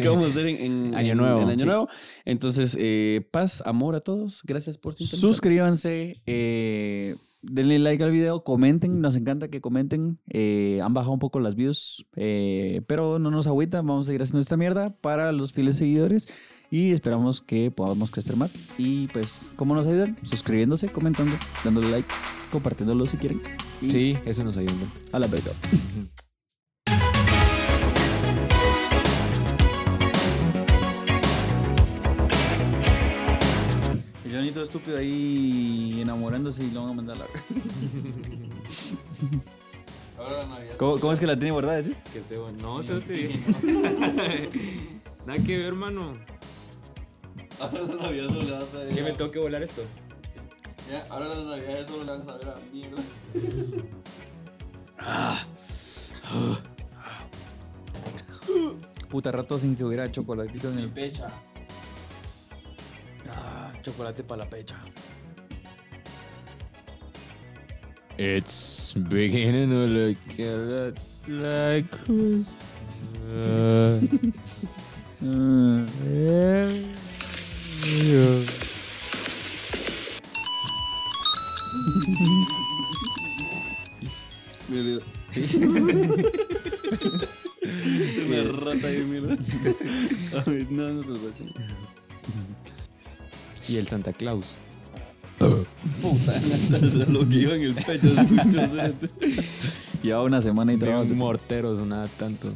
que vamos a hacer en, en- Año nuevo, en año sí. nuevo. Entonces, eh, paz, amor a todos. Gracias por sintonizar. Suscríbanse. eh, denle like al video. Comenten. Nos encanta que comenten. Eh, han bajado un poco las views. eh, pero no nos agüita. Vamos a seguir haciendo esta mierda para los fieles seguidores. Y esperamos que podamos crecer más. Y pues, ¿cómo nos ayudan? Suscribiéndose, comentando, dándole like, compartiéndolo si quieren. Y Sí, eso nos ayuda. a la verga. El Johnito estúpido ahí enamorándose y lo van a mandar a la ¿Cómo, cómo es que la tiene guardada? ¿Decís? Que esté bueno. No, se te Nada que ver, hermano. Ahora la Navidad solo le vas a ver. ¿Qué me tengo que volar esto? Ya, ahora la Navidad solo le vas a ver a mierda. Puta rato sin que hubiera chocolatito en el Pecha. Ah, chocolate para la pecha. It's beginning to look a lot like Christmas. Una rata de mierda. Ay, no, no se lo Y el Santa Claus. Puta, lo que iba en el pecho se escuchó. Lleva una semana y trabajo. un mortero sonaba tanto.